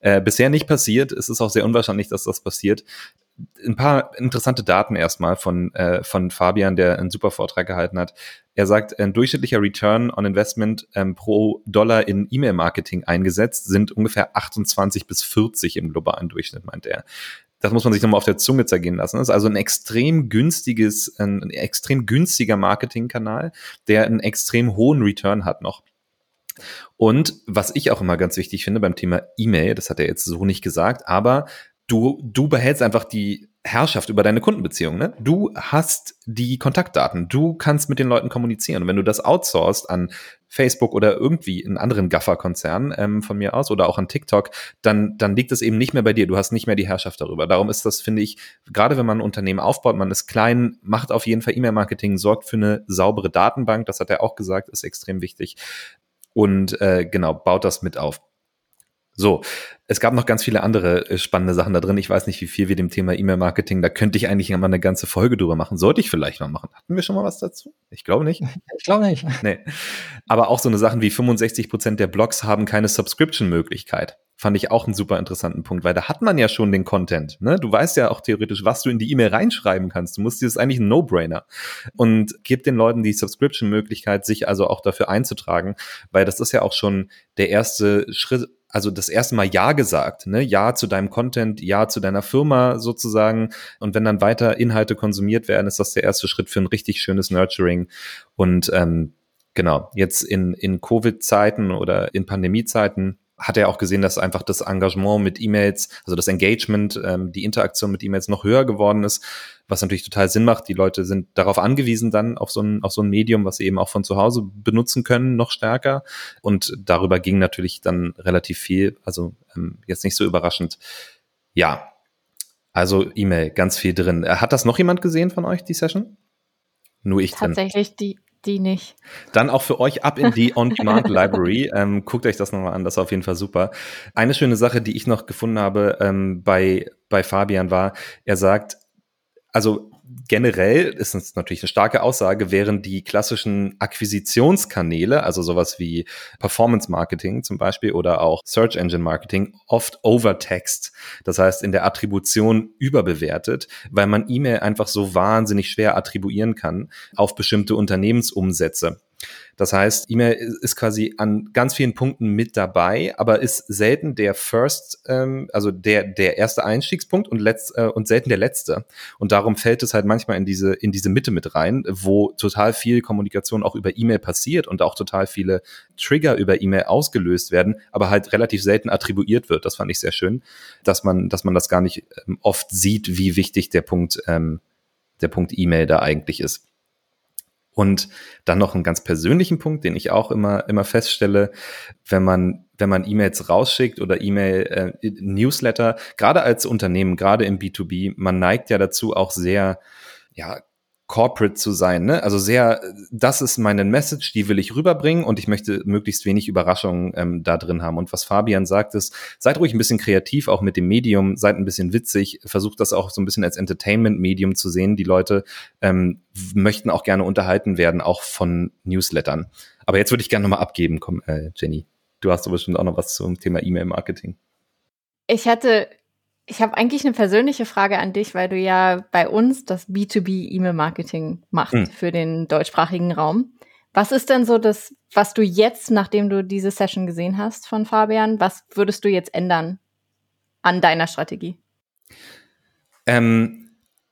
Äh, bisher nicht passiert. Es ist auch sehr unwahrscheinlich, dass das passiert ein paar interessante Daten erstmal von, äh, von Fabian, der einen super Vortrag gehalten hat. Er sagt, ein durchschnittlicher Return on Investment ähm, pro Dollar in E-Mail-Marketing eingesetzt sind ungefähr 28 bis 40 im globalen Durchschnitt, meint er. Das muss man sich nochmal auf der Zunge zergehen lassen. Das ist also ein extrem günstiges, ein, ein extrem günstiger Marketingkanal, der einen extrem hohen Return hat noch. Und was ich auch immer ganz wichtig finde beim Thema E-Mail, das hat er jetzt so nicht gesagt, aber du, du behältst einfach die Herrschaft über deine Kundenbeziehung. Ne? Du hast die Kontaktdaten, du kannst mit den Leuten kommunizieren. Und wenn du das outsourcest an Facebook oder irgendwie einen anderen Gaffer-Konzern ähm, von mir aus oder auch an TikTok, dann, dann liegt es eben nicht mehr bei dir. Du hast nicht mehr die Herrschaft darüber. Darum ist das, finde ich, gerade wenn man ein Unternehmen aufbaut, man ist klein, macht auf jeden Fall E-Mail-Marketing, sorgt für eine saubere Datenbank, das hat er auch gesagt, ist extrem wichtig. Und äh, genau, baut das mit auf. So, es gab noch ganz viele andere äh, spannende Sachen da drin. Ich weiß nicht, wie viel wir dem Thema E-Mail-Marketing, da könnte ich eigentlich mal eine ganze Folge drüber machen. Sollte ich vielleicht mal machen. Hatten wir schon mal was dazu? Ich glaube nicht. Ich glaube nicht. Nee. Aber auch so eine Sachen wie 65 Prozent der Blogs haben keine Subscription-Möglichkeit. Fand ich auch einen super interessanten Punkt, weil da hat man ja schon den Content. Ne? Du weißt ja auch theoretisch, was du in die E-Mail reinschreiben kannst. Du musst dir das eigentlich ein No-Brainer. Und gib den Leuten die Subscription-Möglichkeit, sich also auch dafür einzutragen, weil das ist ja auch schon der erste Schritt also das erste Mal Ja gesagt, ne? Ja zu deinem Content, Ja zu deiner Firma sozusagen. Und wenn dann weiter Inhalte konsumiert werden, ist das der erste Schritt für ein richtig schönes Nurturing. Und ähm, genau, jetzt in, in Covid-Zeiten oder in Pandemie-Zeiten hat er auch gesehen, dass einfach das Engagement mit E-Mails, also das Engagement, ähm, die Interaktion mit E-Mails noch höher geworden ist, was natürlich total Sinn macht. Die Leute sind darauf angewiesen dann auf so ein, auf so ein Medium, was sie eben auch von zu Hause benutzen können, noch stärker. Und darüber ging natürlich dann relativ viel, also ähm, jetzt nicht so überraschend. Ja, also E-Mail, ganz viel drin. Hat das noch jemand gesehen von euch, die Session? Nur ich Tatsächlich die die nicht. Dann auch für euch ab in die On-Demand Library. Ähm, guckt euch das nochmal an, das ist auf jeden Fall super. Eine schöne Sache, die ich noch gefunden habe ähm, bei, bei Fabian war, er sagt, also generell ist es natürlich eine starke Aussage, während die klassischen Akquisitionskanäle, also sowas wie Performance Marketing zum Beispiel oder auch Search Engine Marketing, oft overtext. Das heißt, in der Attribution überbewertet, weil man E-Mail einfach so wahnsinnig schwer attribuieren kann auf bestimmte Unternehmensumsätze. Das heißt, E-Mail ist quasi an ganz vielen Punkten mit dabei, aber ist selten der First, ähm, also der, der erste Einstiegspunkt und, letzt, äh, und selten der letzte. Und darum fällt es halt manchmal in diese, in diese Mitte mit rein, wo total viel Kommunikation auch über E-Mail passiert und auch total viele Trigger über E-Mail ausgelöst werden, aber halt relativ selten attribuiert wird. Das fand ich sehr schön, dass man, dass man das gar nicht ähm, oft sieht, wie wichtig der Punkt, ähm, der Punkt E-Mail da eigentlich ist. Und dann noch einen ganz persönlichen Punkt, den ich auch immer, immer feststelle, wenn man, wenn man E-Mails rausschickt oder E-Mail, äh, Newsletter, gerade als Unternehmen, gerade im B2B, man neigt ja dazu auch sehr, ja, corporate zu sein, ne? Also sehr, das ist meine Message, die will ich rüberbringen und ich möchte möglichst wenig Überraschungen ähm, da drin haben. Und was Fabian sagt, ist, seid ruhig ein bisschen kreativ, auch mit dem Medium, seid ein bisschen witzig, versucht das auch so ein bisschen als Entertainment-Medium zu sehen. Die Leute ähm, möchten auch gerne unterhalten werden, auch von Newslettern. Aber jetzt würde ich gerne nochmal abgeben, komm, äh, Jenny. Du hast aber bestimmt auch noch was zum Thema E-Mail-Marketing. Ich hatte ich habe eigentlich eine persönliche Frage an dich, weil du ja bei uns das B2B E-Mail-Marketing machst hm. für den deutschsprachigen Raum. Was ist denn so das, was du jetzt, nachdem du diese Session gesehen hast von Fabian, was würdest du jetzt ändern an deiner Strategie? Ähm,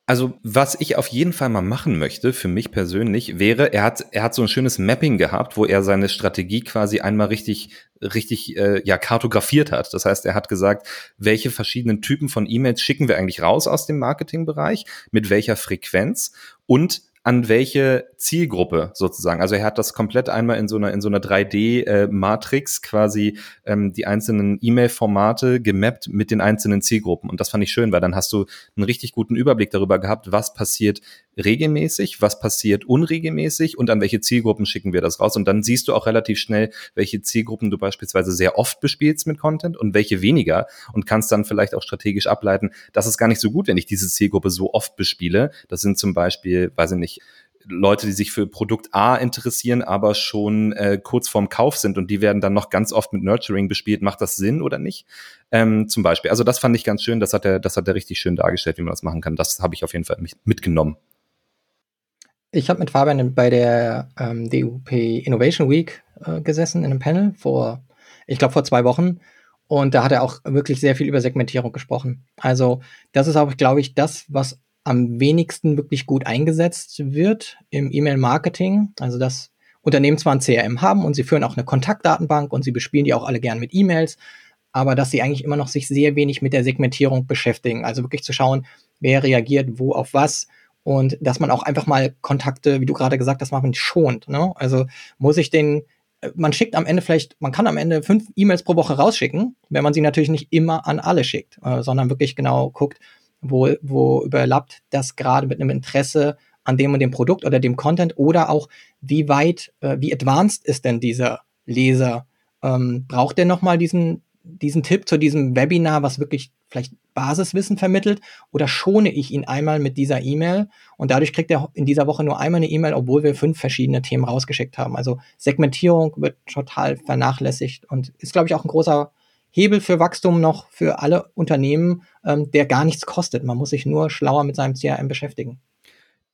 also, was ich auf jeden Fall mal machen möchte, für mich persönlich, wäre, er hat, er hat so ein schönes Mapping gehabt, wo er seine Strategie quasi einmal richtig, richtig, äh, ja, kartografiert hat. Das heißt, er hat gesagt, welche verschiedenen Typen von E-Mails schicken wir eigentlich raus aus dem Marketingbereich, mit welcher Frequenz und an welche Zielgruppe sozusagen. Also er hat das komplett einmal in so einer in so einer 3D-Matrix äh, quasi ähm, die einzelnen E-Mail-Formate gemappt mit den einzelnen Zielgruppen. Und das fand ich schön, weil dann hast du einen richtig guten Überblick darüber gehabt, was passiert regelmäßig, was passiert unregelmäßig und an welche Zielgruppen schicken wir das raus. Und dann siehst du auch relativ schnell, welche Zielgruppen du beispielsweise sehr oft bespielst mit Content und welche weniger und kannst dann vielleicht auch strategisch ableiten, das ist gar nicht so gut, wenn ich diese Zielgruppe so oft bespiele. Das sind zum Beispiel, weiß ich nicht, Leute, die sich für Produkt A interessieren, aber schon äh, kurz vorm Kauf sind und die werden dann noch ganz oft mit Nurturing bespielt. Macht das Sinn oder nicht? Ähm, zum Beispiel. Also das fand ich ganz schön. Das hat er, das hat er richtig schön dargestellt, wie man das machen kann. Das habe ich auf jeden Fall mitgenommen. Ich habe mit Fabian bei der ähm, DUP Innovation Week äh, gesessen in einem Panel vor, ich glaube, vor zwei Wochen. Und da hat er auch wirklich sehr viel über Segmentierung gesprochen. Also das ist auch, glaube ich, das, was am wenigsten wirklich gut eingesetzt wird im E-Mail-Marketing. Also dass Unternehmen zwar ein CRM haben und sie führen auch eine Kontaktdatenbank und sie bespielen die auch alle gern mit E-Mails, aber dass sie eigentlich immer noch sich sehr wenig mit der Segmentierung beschäftigen. Also wirklich zu schauen, wer reagiert wo auf was und dass man auch einfach mal Kontakte, wie du gerade gesagt hast, machen schont. Ne? Also muss ich den man schickt am Ende vielleicht, man kann am Ende fünf E-Mails pro Woche rausschicken, wenn man sie natürlich nicht immer an alle schickt, äh, sondern wirklich genau guckt, wo, wo überlappt das gerade mit einem Interesse an dem und dem Produkt oder dem Content oder auch wie weit, äh, wie advanced ist denn dieser Leser? Ähm, braucht der nochmal diesen, diesen Tipp zu diesem Webinar, was wirklich vielleicht Basiswissen vermittelt oder schone ich ihn einmal mit dieser E-Mail und dadurch kriegt er in dieser Woche nur einmal eine E-Mail, obwohl wir fünf verschiedene Themen rausgeschickt haben. Also Segmentierung wird total vernachlässigt und ist, glaube ich, auch ein großer Hebel für Wachstum noch für alle Unternehmen, ähm, der gar nichts kostet. Man muss sich nur schlauer mit seinem CRM beschäftigen.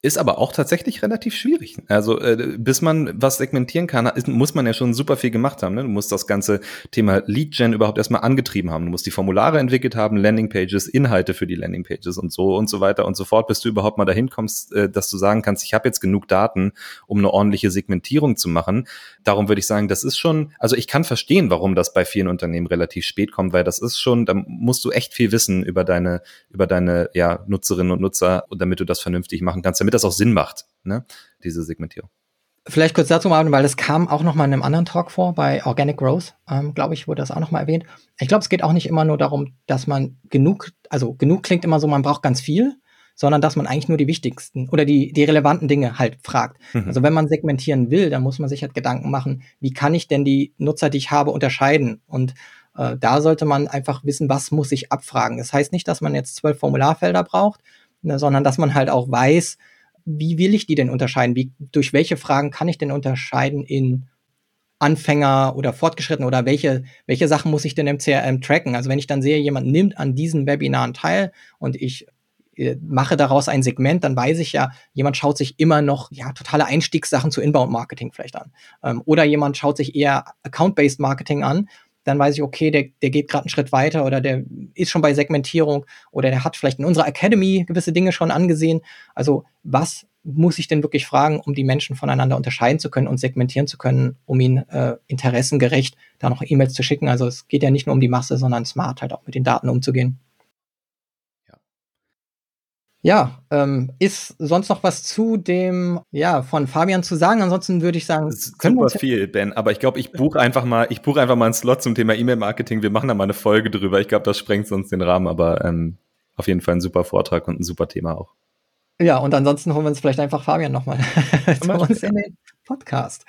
Ist aber auch tatsächlich relativ schwierig. Also äh, bis man was segmentieren kann, ist, muss man ja schon super viel gemacht haben. Ne? Du musst das ganze Thema Lead-Gen überhaupt erstmal angetrieben haben. Du musst die Formulare entwickelt haben, Landing-Pages, Inhalte für die Landing-Pages und so und so weiter und so fort, bis du überhaupt mal dahin kommst, äh, dass du sagen kannst, ich habe jetzt genug Daten, um eine ordentliche Segmentierung zu machen. Darum würde ich sagen, das ist schon, also ich kann verstehen, warum das bei vielen Unternehmen relativ spät kommt, weil das ist schon, da musst du echt viel wissen über deine, über deine ja, Nutzerinnen und Nutzer, damit du das vernünftig machen kannst, damit das auch Sinn macht, ne? diese Segmentierung. Vielleicht kurz dazu mal, weil das kam auch noch mal in einem anderen Talk vor, bei Organic Growth, ähm, glaube ich, wurde das auch noch mal erwähnt. Ich glaube, es geht auch nicht immer nur darum, dass man genug, also genug klingt immer so, man braucht ganz viel, sondern dass man eigentlich nur die wichtigsten oder die, die relevanten Dinge halt fragt. Mhm. Also wenn man segmentieren will, dann muss man sich halt Gedanken machen, wie kann ich denn die Nutzer, die ich habe, unterscheiden? Und äh, da sollte man einfach wissen, was muss ich abfragen. Das heißt nicht, dass man jetzt zwölf Formularfelder braucht, ne, sondern dass man halt auch weiß, wie will ich die denn unterscheiden? Wie, durch welche Fragen kann ich denn unterscheiden in Anfänger oder Fortgeschritten oder welche, welche Sachen muss ich denn im CRM tracken? Also wenn ich dann sehe, jemand nimmt an diesen Webinaren teil und ich äh, mache daraus ein Segment, dann weiß ich ja, jemand schaut sich immer noch ja totale Einstiegssachen zu Inbound-Marketing vielleicht an. Ähm, oder jemand schaut sich eher Account-Based Marketing an dann weiß ich, okay, der, der geht gerade einen Schritt weiter oder der ist schon bei Segmentierung oder der hat vielleicht in unserer Academy gewisse Dinge schon angesehen. Also was muss ich denn wirklich fragen, um die Menschen voneinander unterscheiden zu können und segmentieren zu können, um ihnen äh, interessengerecht da noch E-Mails zu schicken? Also es geht ja nicht nur um die Masse, sondern smart halt auch mit den Daten umzugehen. Ja, ähm, ist sonst noch was zu dem, ja, von Fabian zu sagen? Ansonsten würde ich sagen, können super viel, Ben. Aber ich glaube, ich buche einfach mal, ich buche einfach mal einen Slot zum Thema E-Mail-Marketing. Wir machen da mal eine Folge drüber. Ich glaube, das sprengt sonst den Rahmen, aber ähm, auf jeden Fall ein super Vortrag und ein super Thema auch. Ja, und ansonsten holen wir uns vielleicht einfach Fabian nochmal zu uns in den Podcast.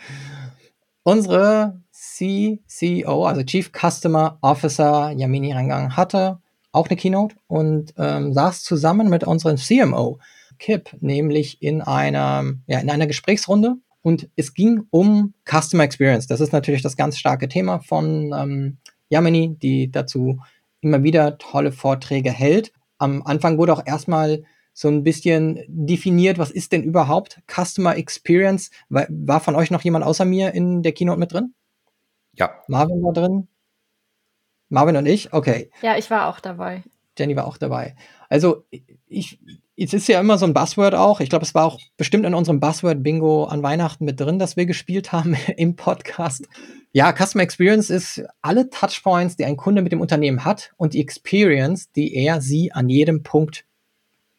Unsere CCO, also Chief Customer Officer Yamini Rangang hatte auch eine Keynote und ähm, saß zusammen mit unserem CMO Kip, nämlich in einer, ja, in einer Gesprächsrunde. Und es ging um Customer Experience. Das ist natürlich das ganz starke Thema von ähm, Yamini, die dazu immer wieder tolle Vorträge hält. Am Anfang wurde auch erstmal so ein bisschen definiert, was ist denn überhaupt Customer Experience? War, war von euch noch jemand außer mir in der Keynote mit drin? Ja. Marvin war drin. Marvin und ich? Okay. Ja, ich war auch dabei. Jenny war auch dabei. Also ich, es ist ja immer so ein Buzzword auch. Ich glaube, es war auch bestimmt in unserem Buzzword-Bingo an Weihnachten mit drin, das wir gespielt haben im Podcast. Ja, Customer Experience ist alle Touchpoints, die ein Kunde mit dem Unternehmen hat und die Experience, die er sie an jedem Punkt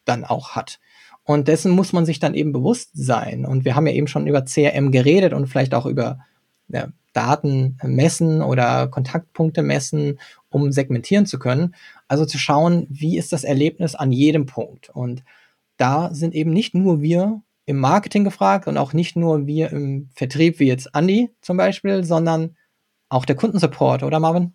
dann auch hat. Und dessen muss man sich dann eben bewusst sein. Und wir haben ja eben schon über CRM geredet und vielleicht auch über ja, Daten messen oder Kontaktpunkte messen, um segmentieren zu können. Also zu schauen, wie ist das Erlebnis an jedem Punkt. Und da sind eben nicht nur wir im Marketing gefragt und auch nicht nur wir im Vertrieb, wie jetzt Andy zum Beispiel, sondern auch der Kundensupport, oder Marvin?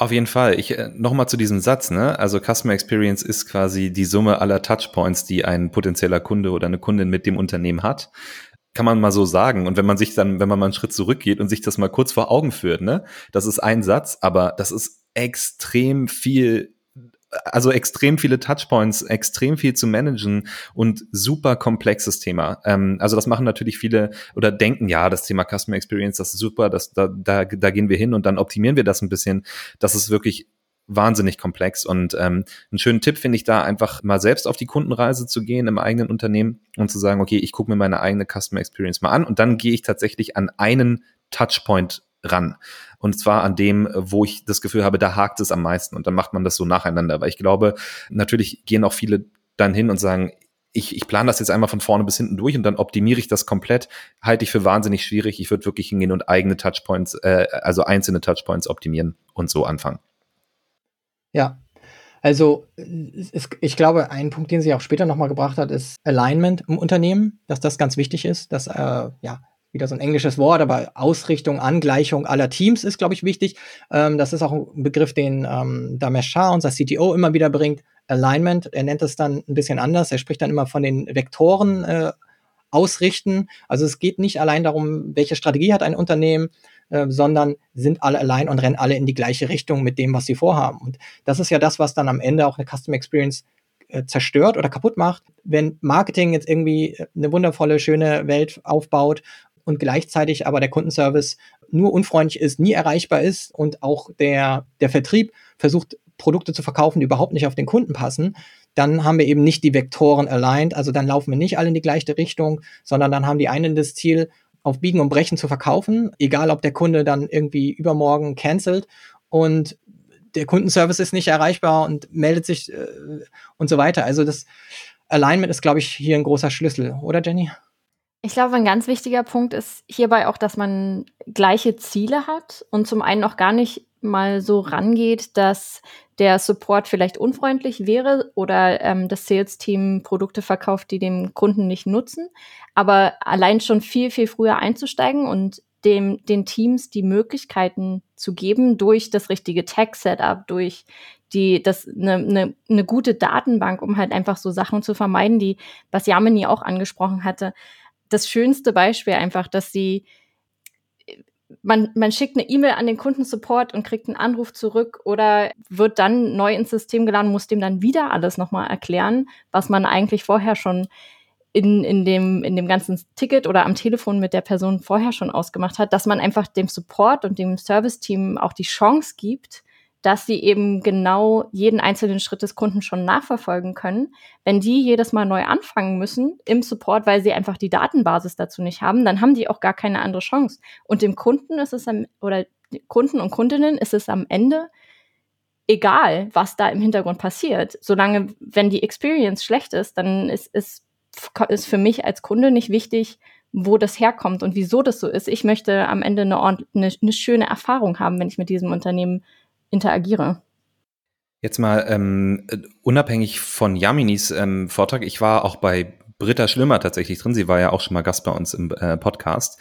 Auf jeden Fall. Ich äh, nochmal zu diesem Satz, ne? Also Customer Experience ist quasi die Summe aller Touchpoints, die ein potenzieller Kunde oder eine Kundin mit dem Unternehmen hat. Kann man mal so sagen. Und wenn man sich dann, wenn man mal einen Schritt zurückgeht und sich das mal kurz vor Augen führt, ne? Das ist ein Satz, aber das ist extrem viel also extrem viele Touchpoints, extrem viel zu managen und super komplexes Thema. Ähm, also das machen natürlich viele oder denken, ja, das Thema Customer Experience, das ist super, das, da, da, da gehen wir hin und dann optimieren wir das ein bisschen. Das ist wirklich wahnsinnig komplex und ähm, einen schönen Tipp finde ich da einfach mal selbst auf die Kundenreise zu gehen im eigenen Unternehmen und zu sagen, okay, ich gucke mir meine eigene Customer Experience mal an und dann gehe ich tatsächlich an einen Touchpoint ran. Und zwar an dem, wo ich das Gefühl habe, da hakt es am meisten. Und dann macht man das so nacheinander. Weil ich glaube, natürlich gehen auch viele dann hin und sagen, ich, ich plane das jetzt einmal von vorne bis hinten durch und dann optimiere ich das komplett, halte ich für wahnsinnig schwierig. Ich würde wirklich hingehen und eigene Touchpoints, äh, also einzelne Touchpoints optimieren und so anfangen. Ja, also es, ich glaube, ein Punkt, den sie auch später nochmal gebracht hat, ist Alignment im Unternehmen, dass das ganz wichtig ist, dass äh, ja wieder so ein englisches Wort, aber Ausrichtung, Angleichung aller Teams ist, glaube ich, wichtig. Ähm, das ist auch ein Begriff, den ähm, Damesh Shah, unser CTO, immer wieder bringt. Alignment, er nennt es dann ein bisschen anders. Er spricht dann immer von den Vektoren äh, ausrichten. Also es geht nicht allein darum, welche Strategie hat ein Unternehmen, äh, sondern sind alle allein und rennen alle in die gleiche Richtung mit dem, was sie vorhaben. Und das ist ja das, was dann am Ende auch eine Customer Experience äh, zerstört oder kaputt macht. Wenn Marketing jetzt irgendwie eine wundervolle, schöne Welt aufbaut und gleichzeitig aber der Kundenservice nur unfreundlich ist, nie erreichbar ist und auch der, der Vertrieb versucht, Produkte zu verkaufen, die überhaupt nicht auf den Kunden passen, dann haben wir eben nicht die Vektoren aligned, also dann laufen wir nicht alle in die gleiche Richtung, sondern dann haben die einen das Ziel, auf Biegen und Brechen zu verkaufen, egal ob der Kunde dann irgendwie übermorgen cancelt und der Kundenservice ist nicht erreichbar und meldet sich äh, und so weiter. Also das Alignment ist, glaube ich, hier ein großer Schlüssel, oder Jenny? Ich glaube, ein ganz wichtiger Punkt ist hierbei auch, dass man gleiche Ziele hat und zum einen auch gar nicht mal so rangeht, dass der Support vielleicht unfreundlich wäre oder ähm, das Sales-Team Produkte verkauft, die dem Kunden nicht nutzen, aber allein schon viel, viel früher einzusteigen und dem, den Teams die Möglichkeiten zu geben durch das richtige Tech-Setup, durch die, das eine ne, ne gute Datenbank, um halt einfach so Sachen zu vermeiden, die was Yamini auch angesprochen hatte das schönste Beispiel einfach, dass sie man, man schickt eine E-Mail an den Kundensupport und kriegt einen Anruf zurück oder wird dann neu ins System geladen, muss dem dann wieder alles nochmal erklären, was man eigentlich vorher schon in, in, dem, in dem ganzen Ticket oder am Telefon mit der Person vorher schon ausgemacht hat, dass man einfach dem Support und dem Service-Team auch die Chance gibt, dass sie eben genau jeden einzelnen Schritt des Kunden schon nachverfolgen können. Wenn die jedes Mal neu anfangen müssen im Support, weil sie einfach die Datenbasis dazu nicht haben, dann haben die auch gar keine andere Chance. Und dem Kunden ist es am, oder Kunden und Kundinnen ist es am Ende egal, was da im Hintergrund passiert. Solange, wenn die Experience schlecht ist, dann ist, ist, ist für mich als Kunde nicht wichtig, wo das herkommt und wieso das so ist. Ich möchte am Ende eine, eine, eine schöne Erfahrung haben, wenn ich mit diesem Unternehmen interagiere. Jetzt mal ähm, unabhängig von Yaminis ähm, Vortrag, ich war auch bei Britta Schlimmer tatsächlich drin. Sie war ja auch schon mal Gast bei uns im äh, Podcast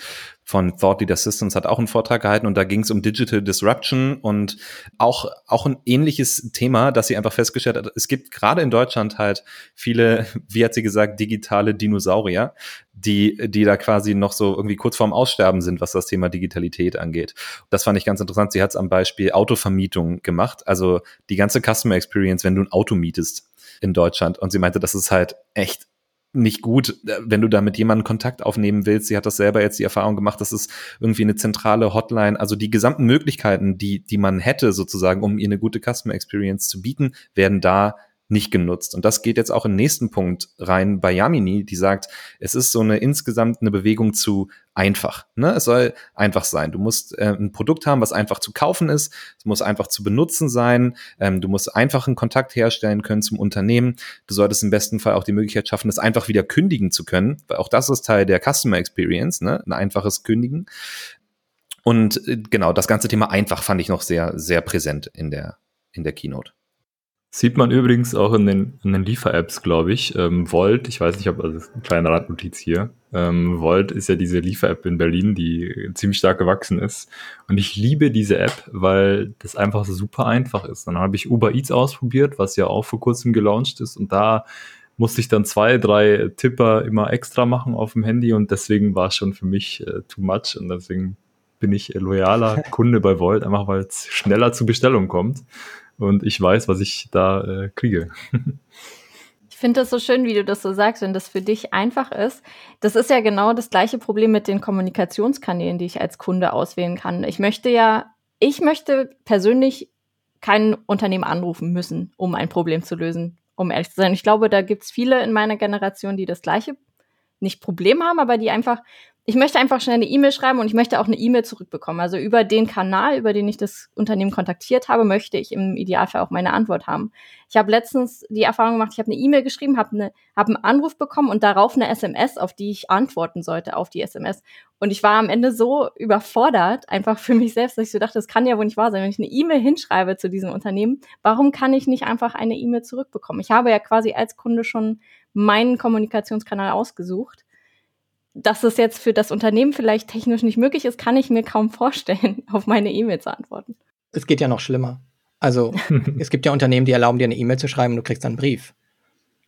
von Thought Leader Systems, hat auch einen Vortrag gehalten und da ging es um Digital Disruption und auch, auch ein ähnliches Thema, dass sie einfach festgestellt hat, es gibt gerade in Deutschland halt viele, wie hat sie gesagt, digitale Dinosaurier, die, die da quasi noch so irgendwie kurz vorm Aussterben sind, was das Thema Digitalität angeht. Das fand ich ganz interessant. Sie hat es am Beispiel Autovermietung gemacht, also die ganze Customer Experience, wenn du ein Auto mietest in Deutschland. Und sie meinte, das ist halt echt nicht gut, äh, wenn du da mit jemandem Kontakt aufnehmen willst. Sie hat das selber jetzt die Erfahrung gemacht, dass es irgendwie eine zentrale Hotline, also die gesamten Möglichkeiten, die, die man hätte sozusagen, um ihr eine gute Customer Experience zu bieten, werden da nicht genutzt. Und das geht jetzt auch im nächsten Punkt rein bei Yamini, die sagt, es ist so eine insgesamt eine Bewegung zu einfach. Ne? Es soll einfach sein. Du musst äh, ein Produkt haben, was einfach zu kaufen ist. Es muss einfach zu benutzen sein. Ähm, du musst einfach einen Kontakt herstellen können zum Unternehmen. Du solltest im besten Fall auch die Möglichkeit schaffen, das einfach wieder kündigen zu können, weil auch das ist Teil der Customer Experience, ne? ein einfaches Kündigen. Und äh, genau, das ganze Thema einfach fand ich noch sehr, sehr präsent in der, in der Keynote. Sieht man übrigens auch in den, in den Liefer-Apps, glaube ich. Ähm, Volt, ich weiß nicht, ob, also eine kleine Randnotiz hier. Ähm, Volt ist ja diese Liefer-App in Berlin, die ziemlich stark gewachsen ist. Und ich liebe diese App, weil das einfach so super einfach ist. Dann habe ich Uber Eats ausprobiert, was ja auch vor kurzem gelauncht ist. Und da musste ich dann zwei, drei Tipper immer extra machen auf dem Handy. Und deswegen war es schon für mich äh, too much. Und deswegen bin ich loyaler Kunde bei Volt, einfach weil es schneller zur Bestellung kommt und ich weiß, was ich da äh, kriege. Ich finde das so schön, wie du das so sagst, wenn das für dich einfach ist. Das ist ja genau das gleiche Problem mit den Kommunikationskanälen, die ich als Kunde auswählen kann. Ich möchte ja, ich möchte persönlich kein Unternehmen anrufen müssen, um ein Problem zu lösen, um ehrlich zu sein. Ich glaube, da gibt es viele in meiner Generation, die das gleiche nicht Problem haben, aber die einfach ich möchte einfach schnell eine E-Mail schreiben und ich möchte auch eine E-Mail zurückbekommen. Also über den Kanal, über den ich das Unternehmen kontaktiert habe, möchte ich im Idealfall auch meine Antwort haben. Ich habe letztens die Erfahrung gemacht, ich habe eine E-Mail geschrieben, habe eine, hab einen Anruf bekommen und darauf eine SMS, auf die ich antworten sollte, auf die SMS. Und ich war am Ende so überfordert, einfach für mich selbst, dass ich so dachte, das kann ja wohl nicht wahr sein. Wenn ich eine E-Mail hinschreibe zu diesem Unternehmen, warum kann ich nicht einfach eine E-Mail zurückbekommen? Ich habe ja quasi als Kunde schon meinen Kommunikationskanal ausgesucht dass es jetzt für das Unternehmen vielleicht technisch nicht möglich ist, kann ich mir kaum vorstellen, auf meine E-Mail zu antworten. Es geht ja noch schlimmer. Also es gibt ja Unternehmen, die erlauben dir eine E-Mail zu schreiben und du kriegst dann einen Brief.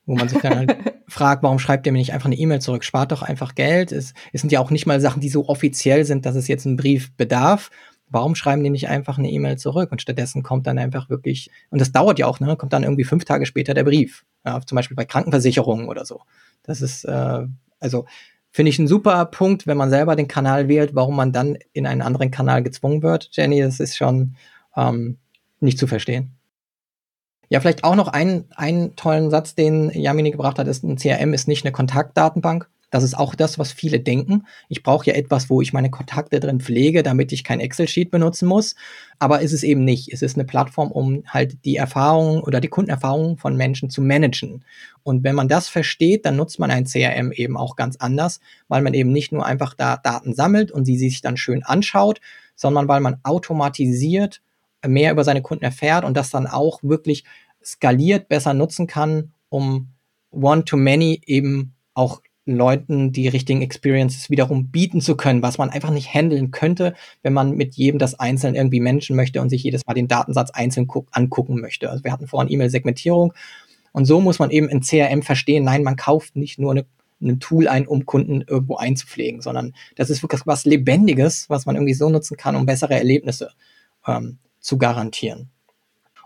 Wo man sich dann halt fragt, warum schreibt ihr mir nicht einfach eine E-Mail zurück? Spart doch einfach Geld. Es, es sind ja auch nicht mal Sachen, die so offiziell sind, dass es jetzt einen Brief bedarf. Warum schreiben die nicht einfach eine E-Mail zurück? Und stattdessen kommt dann einfach wirklich, und das dauert ja auch, ne? Kommt dann irgendwie fünf Tage später der Brief. Ja, zum Beispiel bei Krankenversicherungen oder so. Das ist, äh, also Finde ich ein super Punkt, wenn man selber den Kanal wählt, warum man dann in einen anderen Kanal gezwungen wird. Jenny, das ist schon ähm, nicht zu verstehen. Ja, vielleicht auch noch einen, einen tollen Satz, den Yamini gebracht hat, ist, ein CRM ist nicht eine Kontaktdatenbank. Das ist auch das, was viele denken. Ich brauche ja etwas, wo ich meine Kontakte drin pflege, damit ich kein Excel-Sheet benutzen muss. Aber ist es eben nicht. Es ist eine Plattform, um halt die Erfahrungen oder die Kundenerfahrungen von Menschen zu managen. Und wenn man das versteht, dann nutzt man ein CRM eben auch ganz anders, weil man eben nicht nur einfach da Daten sammelt und sie sich dann schön anschaut, sondern weil man automatisiert mehr über seine Kunden erfährt und das dann auch wirklich skaliert besser nutzen kann, um One-to-Many eben auch Leuten die richtigen Experiences wiederum bieten zu können, was man einfach nicht handeln könnte, wenn man mit jedem das einzeln irgendwie managen möchte und sich jedes Mal den Datensatz einzeln angucken möchte. Also wir hatten vorhin E-Mail-Segmentierung und so muss man eben in CRM verstehen, nein, man kauft nicht nur eine, ein Tool ein, um Kunden irgendwo einzupflegen, sondern das ist wirklich was Lebendiges, was man irgendwie so nutzen kann, um bessere Erlebnisse ähm, zu garantieren.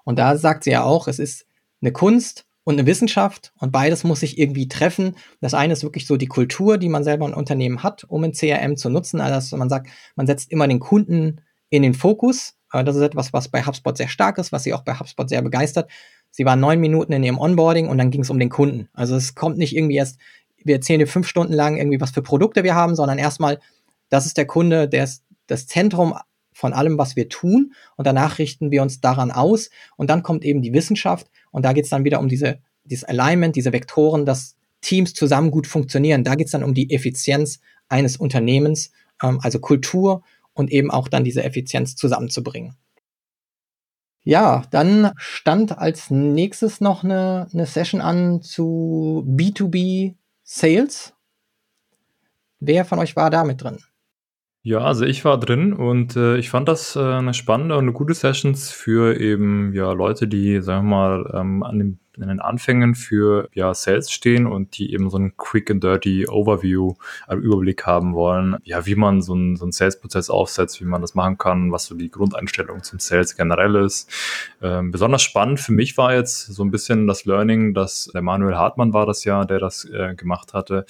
Und da sagt sie ja auch, es ist eine Kunst, und eine Wissenschaft und beides muss sich irgendwie treffen. Das eine ist wirklich so die Kultur, die man selber ein Unternehmen hat, um ein CRM zu nutzen. Also man sagt, man setzt immer den Kunden in den Fokus. Das ist etwas, was bei HubSpot sehr stark ist, was sie auch bei HubSpot sehr begeistert. Sie waren neun Minuten in ihrem Onboarding und dann ging es um den Kunden. Also es kommt nicht irgendwie erst, wir erzählen dir fünf Stunden lang irgendwie, was für Produkte wir haben, sondern erstmal, das ist der Kunde, der ist das Zentrum von allem, was wir tun. Und danach richten wir uns daran aus. Und dann kommt eben die Wissenschaft. Und da geht es dann wieder um diese, dieses Alignment, diese Vektoren, dass Teams zusammen gut funktionieren. Da geht es dann um die Effizienz eines Unternehmens, ähm, also Kultur und eben auch dann diese Effizienz zusammenzubringen. Ja, dann stand als nächstes noch eine, eine Session an zu B2B Sales. Wer von euch war da mit drin? Ja, also ich war drin und äh, ich fand das äh, eine spannende und eine gute Sessions für eben ja Leute, die, sagen wir mal, ähm, an dem in den Anfängen für ja, Sales stehen und die eben so einen quick and dirty Overview, einen Überblick haben wollen, ja, wie man so einen, so einen Sales-Prozess aufsetzt, wie man das machen kann, was so die Grundeinstellung zum Sales generell ist. Ähm, besonders spannend für mich war jetzt so ein bisschen das Learning, dass der Manuel Hartmann war das ja, der das äh, gemacht hatte,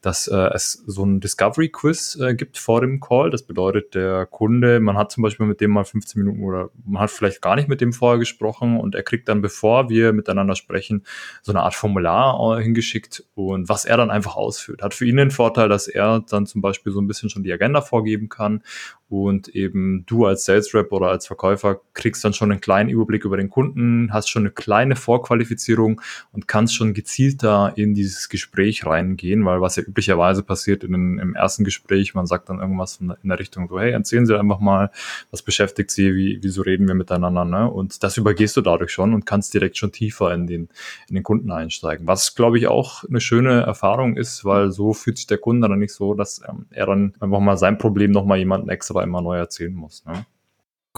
dass äh, es so ein Discovery-Quiz äh, gibt vor dem Call. Das bedeutet, der Kunde, man hat zum Beispiel mit dem mal 15 Minuten oder man hat vielleicht gar nicht mit dem vorher gesprochen und er kriegt dann, bevor wir miteinander sprechen, so eine Art Formular äh, hingeschickt und was er dann einfach ausführt. Hat für ihn den Vorteil, dass er dann zum Beispiel so ein bisschen schon die Agenda vorgeben kann und eben du als Sales Rep oder als Verkäufer kriegst dann schon einen kleinen Überblick über den Kunden, hast schon eine kleine Vorqualifizierung und kannst schon gezielter in dieses Gespräch reingehen, weil was ja üblicherweise passiert in, im ersten Gespräch, man sagt dann irgendwas in der Richtung so, hey, erzählen Sie einfach mal, was beschäftigt Sie, wie, wieso reden wir miteinander, ne? Und das übergehst du dadurch schon und kannst direkt schon tiefer in den, in den Kunden einsteigen. Was, glaube ich, auch eine schöne Erfahrung ist, weil so fühlt sich der Kunde dann nicht so, dass ähm, er dann einfach mal sein Problem nochmal jemanden extra immer neu erzählen muss. Ne?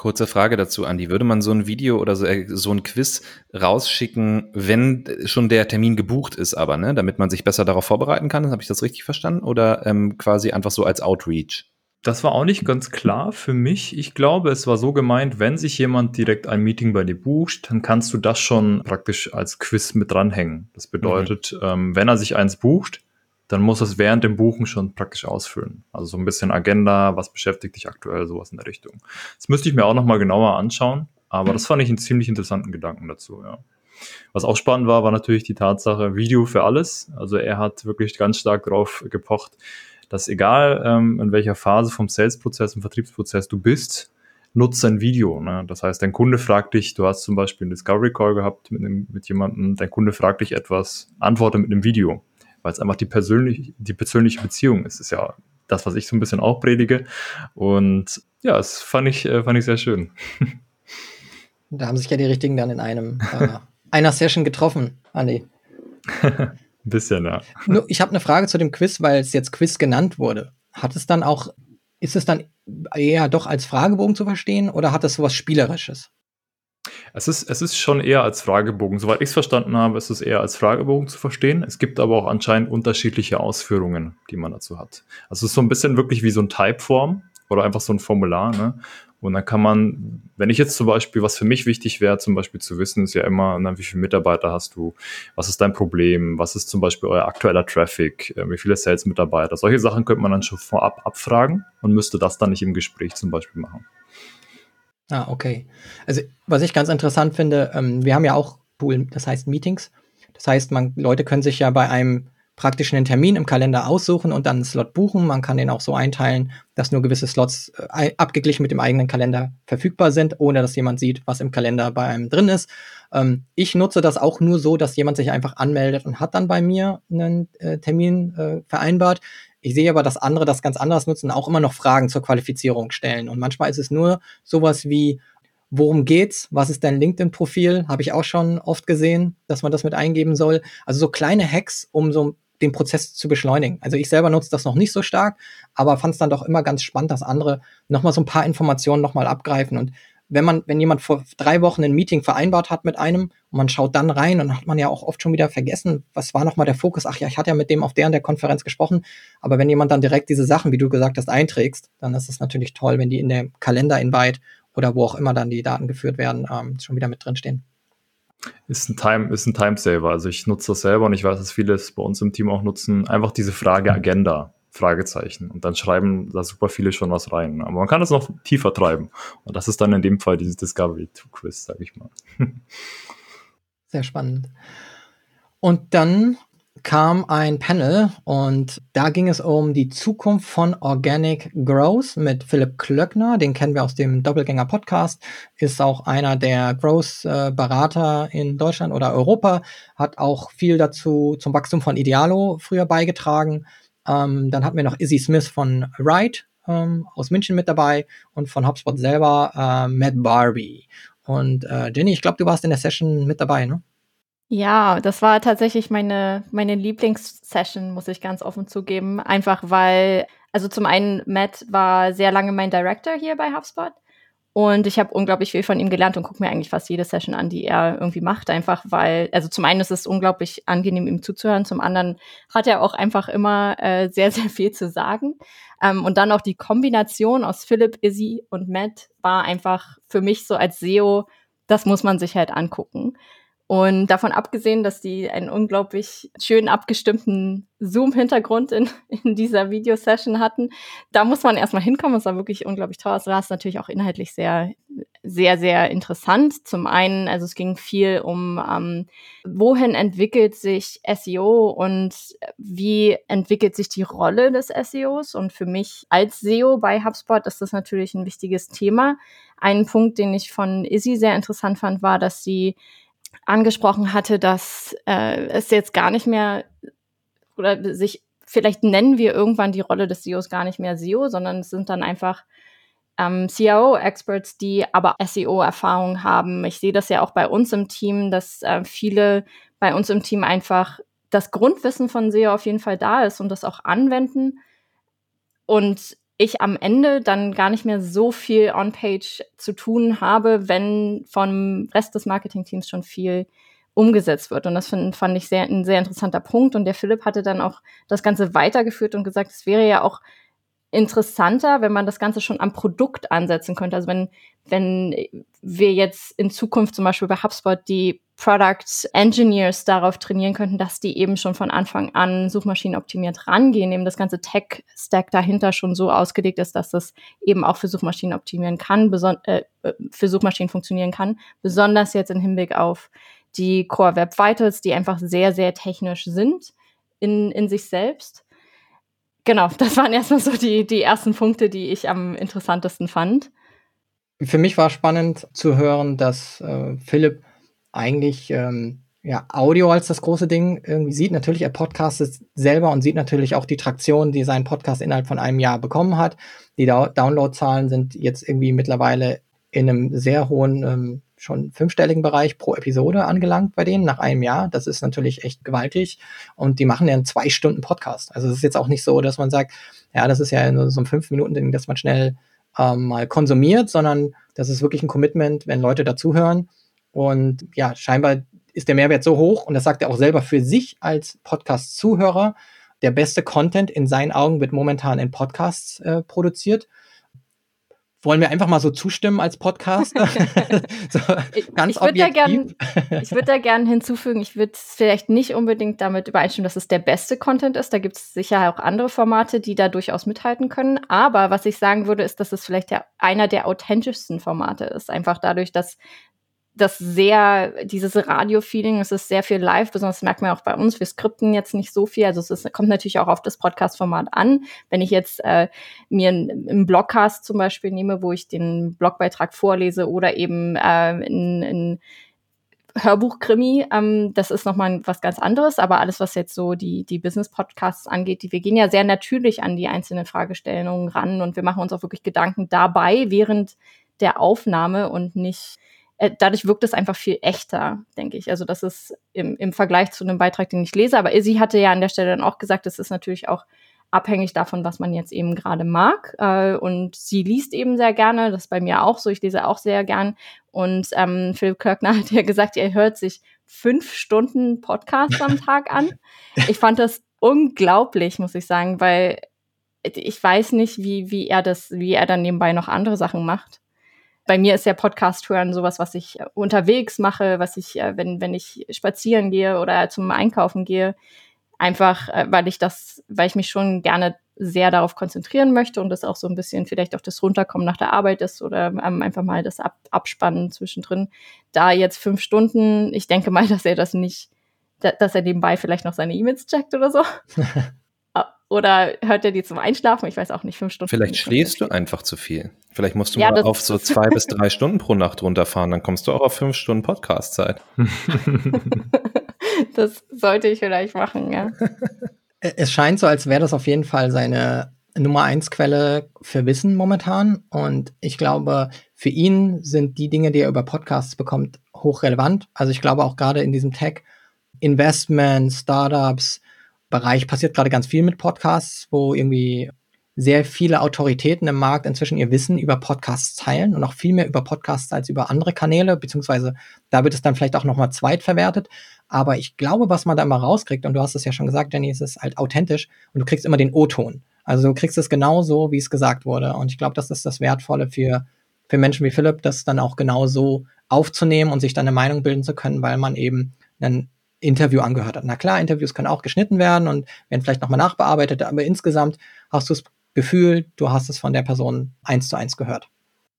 Kurze Frage dazu, Andi. Würde man so ein Video oder so, äh, so ein Quiz rausschicken, wenn schon der Termin gebucht ist, aber, ne, damit man sich besser darauf vorbereiten kann? Habe ich das richtig verstanden? Oder ähm, quasi einfach so als Outreach? Das war auch nicht ganz klar für mich. Ich glaube, es war so gemeint, wenn sich jemand direkt ein Meeting bei dir bucht, dann kannst du das schon praktisch als Quiz mit dranhängen. Das bedeutet, mhm. ähm, wenn er sich eins bucht, dann muss es während dem Buchen schon praktisch ausfüllen. Also so ein bisschen Agenda, was beschäftigt dich aktuell, sowas in der Richtung. Das müsste ich mir auch nochmal genauer anschauen, aber das fand ich einen ziemlich interessanten Gedanken dazu, ja. Was auch spannend war, war natürlich die Tatsache, Video für alles. Also er hat wirklich ganz stark drauf gepocht, dass egal ähm, in welcher Phase vom Sales-Prozess, im Vertriebsprozess du bist, nutze ein Video. Ne? Das heißt, dein Kunde fragt dich, du hast zum Beispiel einen Discovery Call gehabt mit, einem, mit jemandem, dein Kunde fragt dich etwas, antworte mit einem Video weil es einfach die, persönlich, die persönliche Beziehung ist. Das ist ja das, was ich so ein bisschen auch predige. Und ja, das fand ich, äh, fand ich sehr schön. Da haben sich ja die Richtigen dann in einem äh, einer Session getroffen, Andi. ein bisschen, ja. Nur, ich habe eine Frage zu dem Quiz, weil es jetzt Quiz genannt wurde. Hat es dann auch, ist es dann eher doch als Fragebogen zu verstehen oder hat es sowas Spielerisches? Es ist, es ist schon eher als Fragebogen. Soweit ich es verstanden habe, ist es eher als Fragebogen zu verstehen. Es gibt aber auch anscheinend unterschiedliche Ausführungen, die man dazu hat. Also es ist so ein bisschen wirklich wie so ein Typeform oder einfach so ein Formular. Ne? Und dann kann man, wenn ich jetzt zum Beispiel, was für mich wichtig wäre, zum Beispiel zu wissen, ist ja immer, na, wie viele Mitarbeiter hast du, was ist dein Problem, was ist zum Beispiel euer aktueller Traffic, äh, wie viele Sales-Mitarbeiter. Solche Sachen könnte man dann schon vorab abfragen und müsste das dann nicht im Gespräch zum Beispiel machen. Ah, okay. Also, was ich ganz interessant finde, ähm, wir haben ja auch Tool, das heißt Meetings. Das heißt, man, Leute können sich ja bei einem praktischen Termin im Kalender aussuchen und dann einen Slot buchen. Man kann den auch so einteilen, dass nur gewisse Slots äh, abgeglichen mit dem eigenen Kalender verfügbar sind, ohne dass jemand sieht, was im Kalender bei einem drin ist. Ähm, ich nutze das auch nur so, dass jemand sich einfach anmeldet und hat dann bei mir einen äh, Termin äh, vereinbart. Ich sehe aber, dass andere das ganz anders nutzen, auch immer noch Fragen zur Qualifizierung stellen. Und manchmal ist es nur sowas wie, worum geht's? Was ist dein LinkedIn-Profil? Habe ich auch schon oft gesehen, dass man das mit eingeben soll. Also so kleine Hacks, um so den Prozess zu beschleunigen. Also ich selber nutze das noch nicht so stark, aber fand es dann doch immer ganz spannend, dass andere nochmal so ein paar Informationen nochmal abgreifen. Und wenn man, wenn jemand vor drei Wochen ein Meeting vereinbart hat mit einem und man schaut dann rein, dann hat man ja auch oft schon wieder vergessen, was war nochmal der Fokus? Ach ja, ich hatte ja mit dem auf der und der Konferenz gesprochen. Aber wenn jemand dann direkt diese Sachen, wie du gesagt hast, einträgst, dann ist es natürlich toll, wenn die in der Kalender-Invite oder wo auch immer dann die Daten geführt werden, ähm, schon wieder mit drinstehen. Ist ein Time, ist ein Timesaver. Also ich nutze das selber und ich weiß, dass viele es bei uns im Team auch nutzen. Einfach diese Frage Agenda. Fragezeichen. Und dann schreiben da super viele schon was rein. Aber man kann das noch tiefer treiben. Und das ist dann in dem Fall dieses Discovery Quiz, sag ich mal. Sehr spannend. Und dann kam ein Panel und da ging es um die Zukunft von Organic Growth mit Philipp Klöckner, den kennen wir aus dem Doppelgänger Podcast, ist auch einer der Growth-Berater in Deutschland oder Europa, hat auch viel dazu zum Wachstum von Idealo früher beigetragen ähm, dann hatten wir noch Izzy Smith von Ride ähm, aus München mit dabei und von HubSpot selber äh, Matt Barbie. Und äh, Jenny, ich glaube, du warst in der Session mit dabei, ne? Ja, das war tatsächlich meine, meine Lieblingssession, muss ich ganz offen zugeben. Einfach weil, also zum einen, Matt war sehr lange mein Director hier bei HubSpot Und ich habe unglaublich viel von ihm gelernt und gucke mir eigentlich fast jede Session an, die er irgendwie macht, einfach weil, also zum einen ist es unglaublich angenehm, ihm zuzuhören, zum anderen hat er auch einfach immer äh, sehr, sehr viel zu sagen. Ähm, und dann auch die Kombination aus Philipp, Izzy und Matt war einfach für mich so als SEO, das muss man sich halt angucken. Und davon abgesehen, dass die einen unglaublich schön abgestimmten Zoom-Hintergrund in, in dieser Videosession hatten, da muss man erstmal hinkommen. Es war wirklich unglaublich toll. Es war natürlich auch inhaltlich sehr, sehr, sehr interessant. Zum einen, also es ging viel um, ähm, wohin entwickelt sich SEO und wie entwickelt sich die Rolle des SEOs. Und für mich als SEO bei HubSpot ist das natürlich ein wichtiges Thema. Ein Punkt, den ich von Izzy sehr interessant fand, war, dass sie angesprochen hatte, dass äh, es jetzt gar nicht mehr oder sich vielleicht nennen wir irgendwann die Rolle des SEOs gar nicht mehr SEO, sondern es sind dann einfach ähm, CRO-Experts, die aber SEO-Erfahrung haben. Ich sehe das ja auch bei uns im Team, dass äh, viele bei uns im Team einfach das Grundwissen von SEO auf jeden Fall da ist und das auch anwenden. Und ich am Ende dann gar nicht mehr so viel on-page zu tun habe, wenn vom Rest des Marketingteams schon viel umgesetzt wird. Und das find, fand ich sehr, ein sehr interessanter Punkt. Und der Philipp hatte dann auch das Ganze weitergeführt und gesagt, es wäre ja auch interessanter, wenn man das Ganze schon am Produkt ansetzen könnte. Also wenn, wenn wir jetzt in Zukunft zum Beispiel bei HubSpot die Product Engineers darauf trainieren könnten, dass die eben schon von Anfang an Suchmaschinen optimiert rangehen, eben das ganze Tech-Stack dahinter schon so ausgelegt ist, dass das eben auch für Suchmaschinen optimieren kann, äh, für Suchmaschinen funktionieren kann, besonders jetzt im Hinblick auf die Core Web Vitals, die einfach sehr, sehr technisch sind in, in sich selbst. Genau, das waren erstmal so die, die ersten Punkte, die ich am interessantesten fand. Für mich war spannend zu hören, dass äh, Philipp eigentlich ähm, ja, Audio als das große Ding irgendwie sieht. Natürlich, er podcastet selber und sieht natürlich auch die Traktion, die sein Podcast innerhalb von einem Jahr bekommen hat. Die Downloadzahlen sind jetzt irgendwie mittlerweile in einem sehr hohen, ähm, schon fünfstelligen Bereich pro Episode angelangt bei denen nach einem Jahr. Das ist natürlich echt gewaltig. Und die machen ja einen zwei Stunden Podcast. Also es ist jetzt auch nicht so, dass man sagt, ja, das ist ja nur so ein fünf Minuten Ding, dass man schnell ähm, mal konsumiert, sondern das ist wirklich ein Commitment, wenn Leute dazuhören und ja, scheinbar ist der Mehrwert so hoch und das sagt er auch selber für sich als Podcast-Zuhörer. Der beste Content in seinen Augen wird momentan in Podcasts äh, produziert. Wollen wir einfach mal so zustimmen als Podcast? so, ganz ich würde da gerne würd da gern hinzufügen, ich würde vielleicht nicht unbedingt damit übereinstimmen, dass es der beste Content ist. Da gibt es sicher auch andere Formate, die da durchaus mithalten können. Aber was ich sagen würde, ist, dass es vielleicht der, einer der authentischsten Formate ist. Einfach dadurch, dass das sehr, dieses Radio-Feeling, es ist sehr viel live, besonders merkt man auch bei uns, wir skripten jetzt nicht so viel, also es ist, kommt natürlich auch auf das Podcast-Format an. Wenn ich jetzt äh, mir einen Blogcast zum Beispiel nehme, wo ich den Blogbeitrag vorlese oder eben äh, Hörbuch-Krimi, ähm, das ist nochmal was ganz anderes, aber alles, was jetzt so die, die Business-Podcasts angeht, die, wir gehen ja sehr natürlich an die einzelnen Fragestellungen ran und wir machen uns auch wirklich Gedanken dabei während der Aufnahme und nicht äh, dadurch wirkt es einfach viel echter, denke ich. Also das ist im, im Vergleich zu einem Beitrag, den ich lese. Aber Izzy hatte ja an der Stelle dann auch gesagt, es ist natürlich auch abhängig davon, was man jetzt eben gerade mag. Äh, und sie liest eben sehr gerne. Das ist bei mir auch so. Ich lese auch sehr gern. Und ähm, Philipp Kirkner hat ja gesagt, er hört sich fünf Stunden Podcast am Tag an. Ich fand das unglaublich, muss ich sagen, weil ich weiß nicht, wie, wie er das, wie er dann nebenbei noch andere Sachen macht bei mir ist ja Podcast hören sowas, was ich äh, unterwegs mache, was ich, äh, wenn, wenn ich spazieren gehe oder zum Einkaufen gehe, einfach, äh, weil ich das, weil ich mich schon gerne sehr darauf konzentrieren möchte und das auch so ein bisschen vielleicht auch das Runterkommen nach der Arbeit ist oder ähm, einfach mal das Ab Abspannen zwischendrin. Da jetzt fünf Stunden, ich denke mal, dass er das nicht, dass er nebenbei vielleicht noch seine E-Mails checkt oder so. Oder hört er die zum Einschlafen? Ich weiß auch nicht, fünf Stunden. Vielleicht schläfst du einfach zu viel. Vielleicht musst du ja, mal auf so zwei bis drei Stunden pro Nacht runterfahren, dann kommst du auch auf fünf Stunden Podcast-Zeit. das sollte ich vielleicht machen, ja. Es scheint so, als wäre das auf jeden Fall seine Nummer eins Quelle für Wissen momentan. Und ich glaube, für ihn sind die Dinge, die er über Podcasts bekommt, hochrelevant. Also ich glaube auch gerade in diesem Tech, Investment, Startups, Bereich passiert gerade ganz viel mit Podcasts, wo irgendwie sehr viele Autoritäten im Markt inzwischen ihr Wissen über Podcasts teilen und auch viel mehr über Podcasts als über andere Kanäle, beziehungsweise da wird es dann vielleicht auch nochmal zweitverwertet. Aber ich glaube, was man da immer rauskriegt, und du hast es ja schon gesagt, Jenny, es ist halt authentisch und du kriegst immer den O-Ton. Also du kriegst es genau so, wie es gesagt wurde. Und ich glaube, das ist das Wertvolle für, für Menschen wie Philipp, das dann auch genau so aufzunehmen und sich dann eine Meinung bilden zu können, weil man eben ein Interview angehört hat. Na klar, Interviews können auch geschnitten werden und werden vielleicht nochmal nachbearbeitet, aber insgesamt hast du das Gefühl, du hast es von der Person eins zu eins gehört.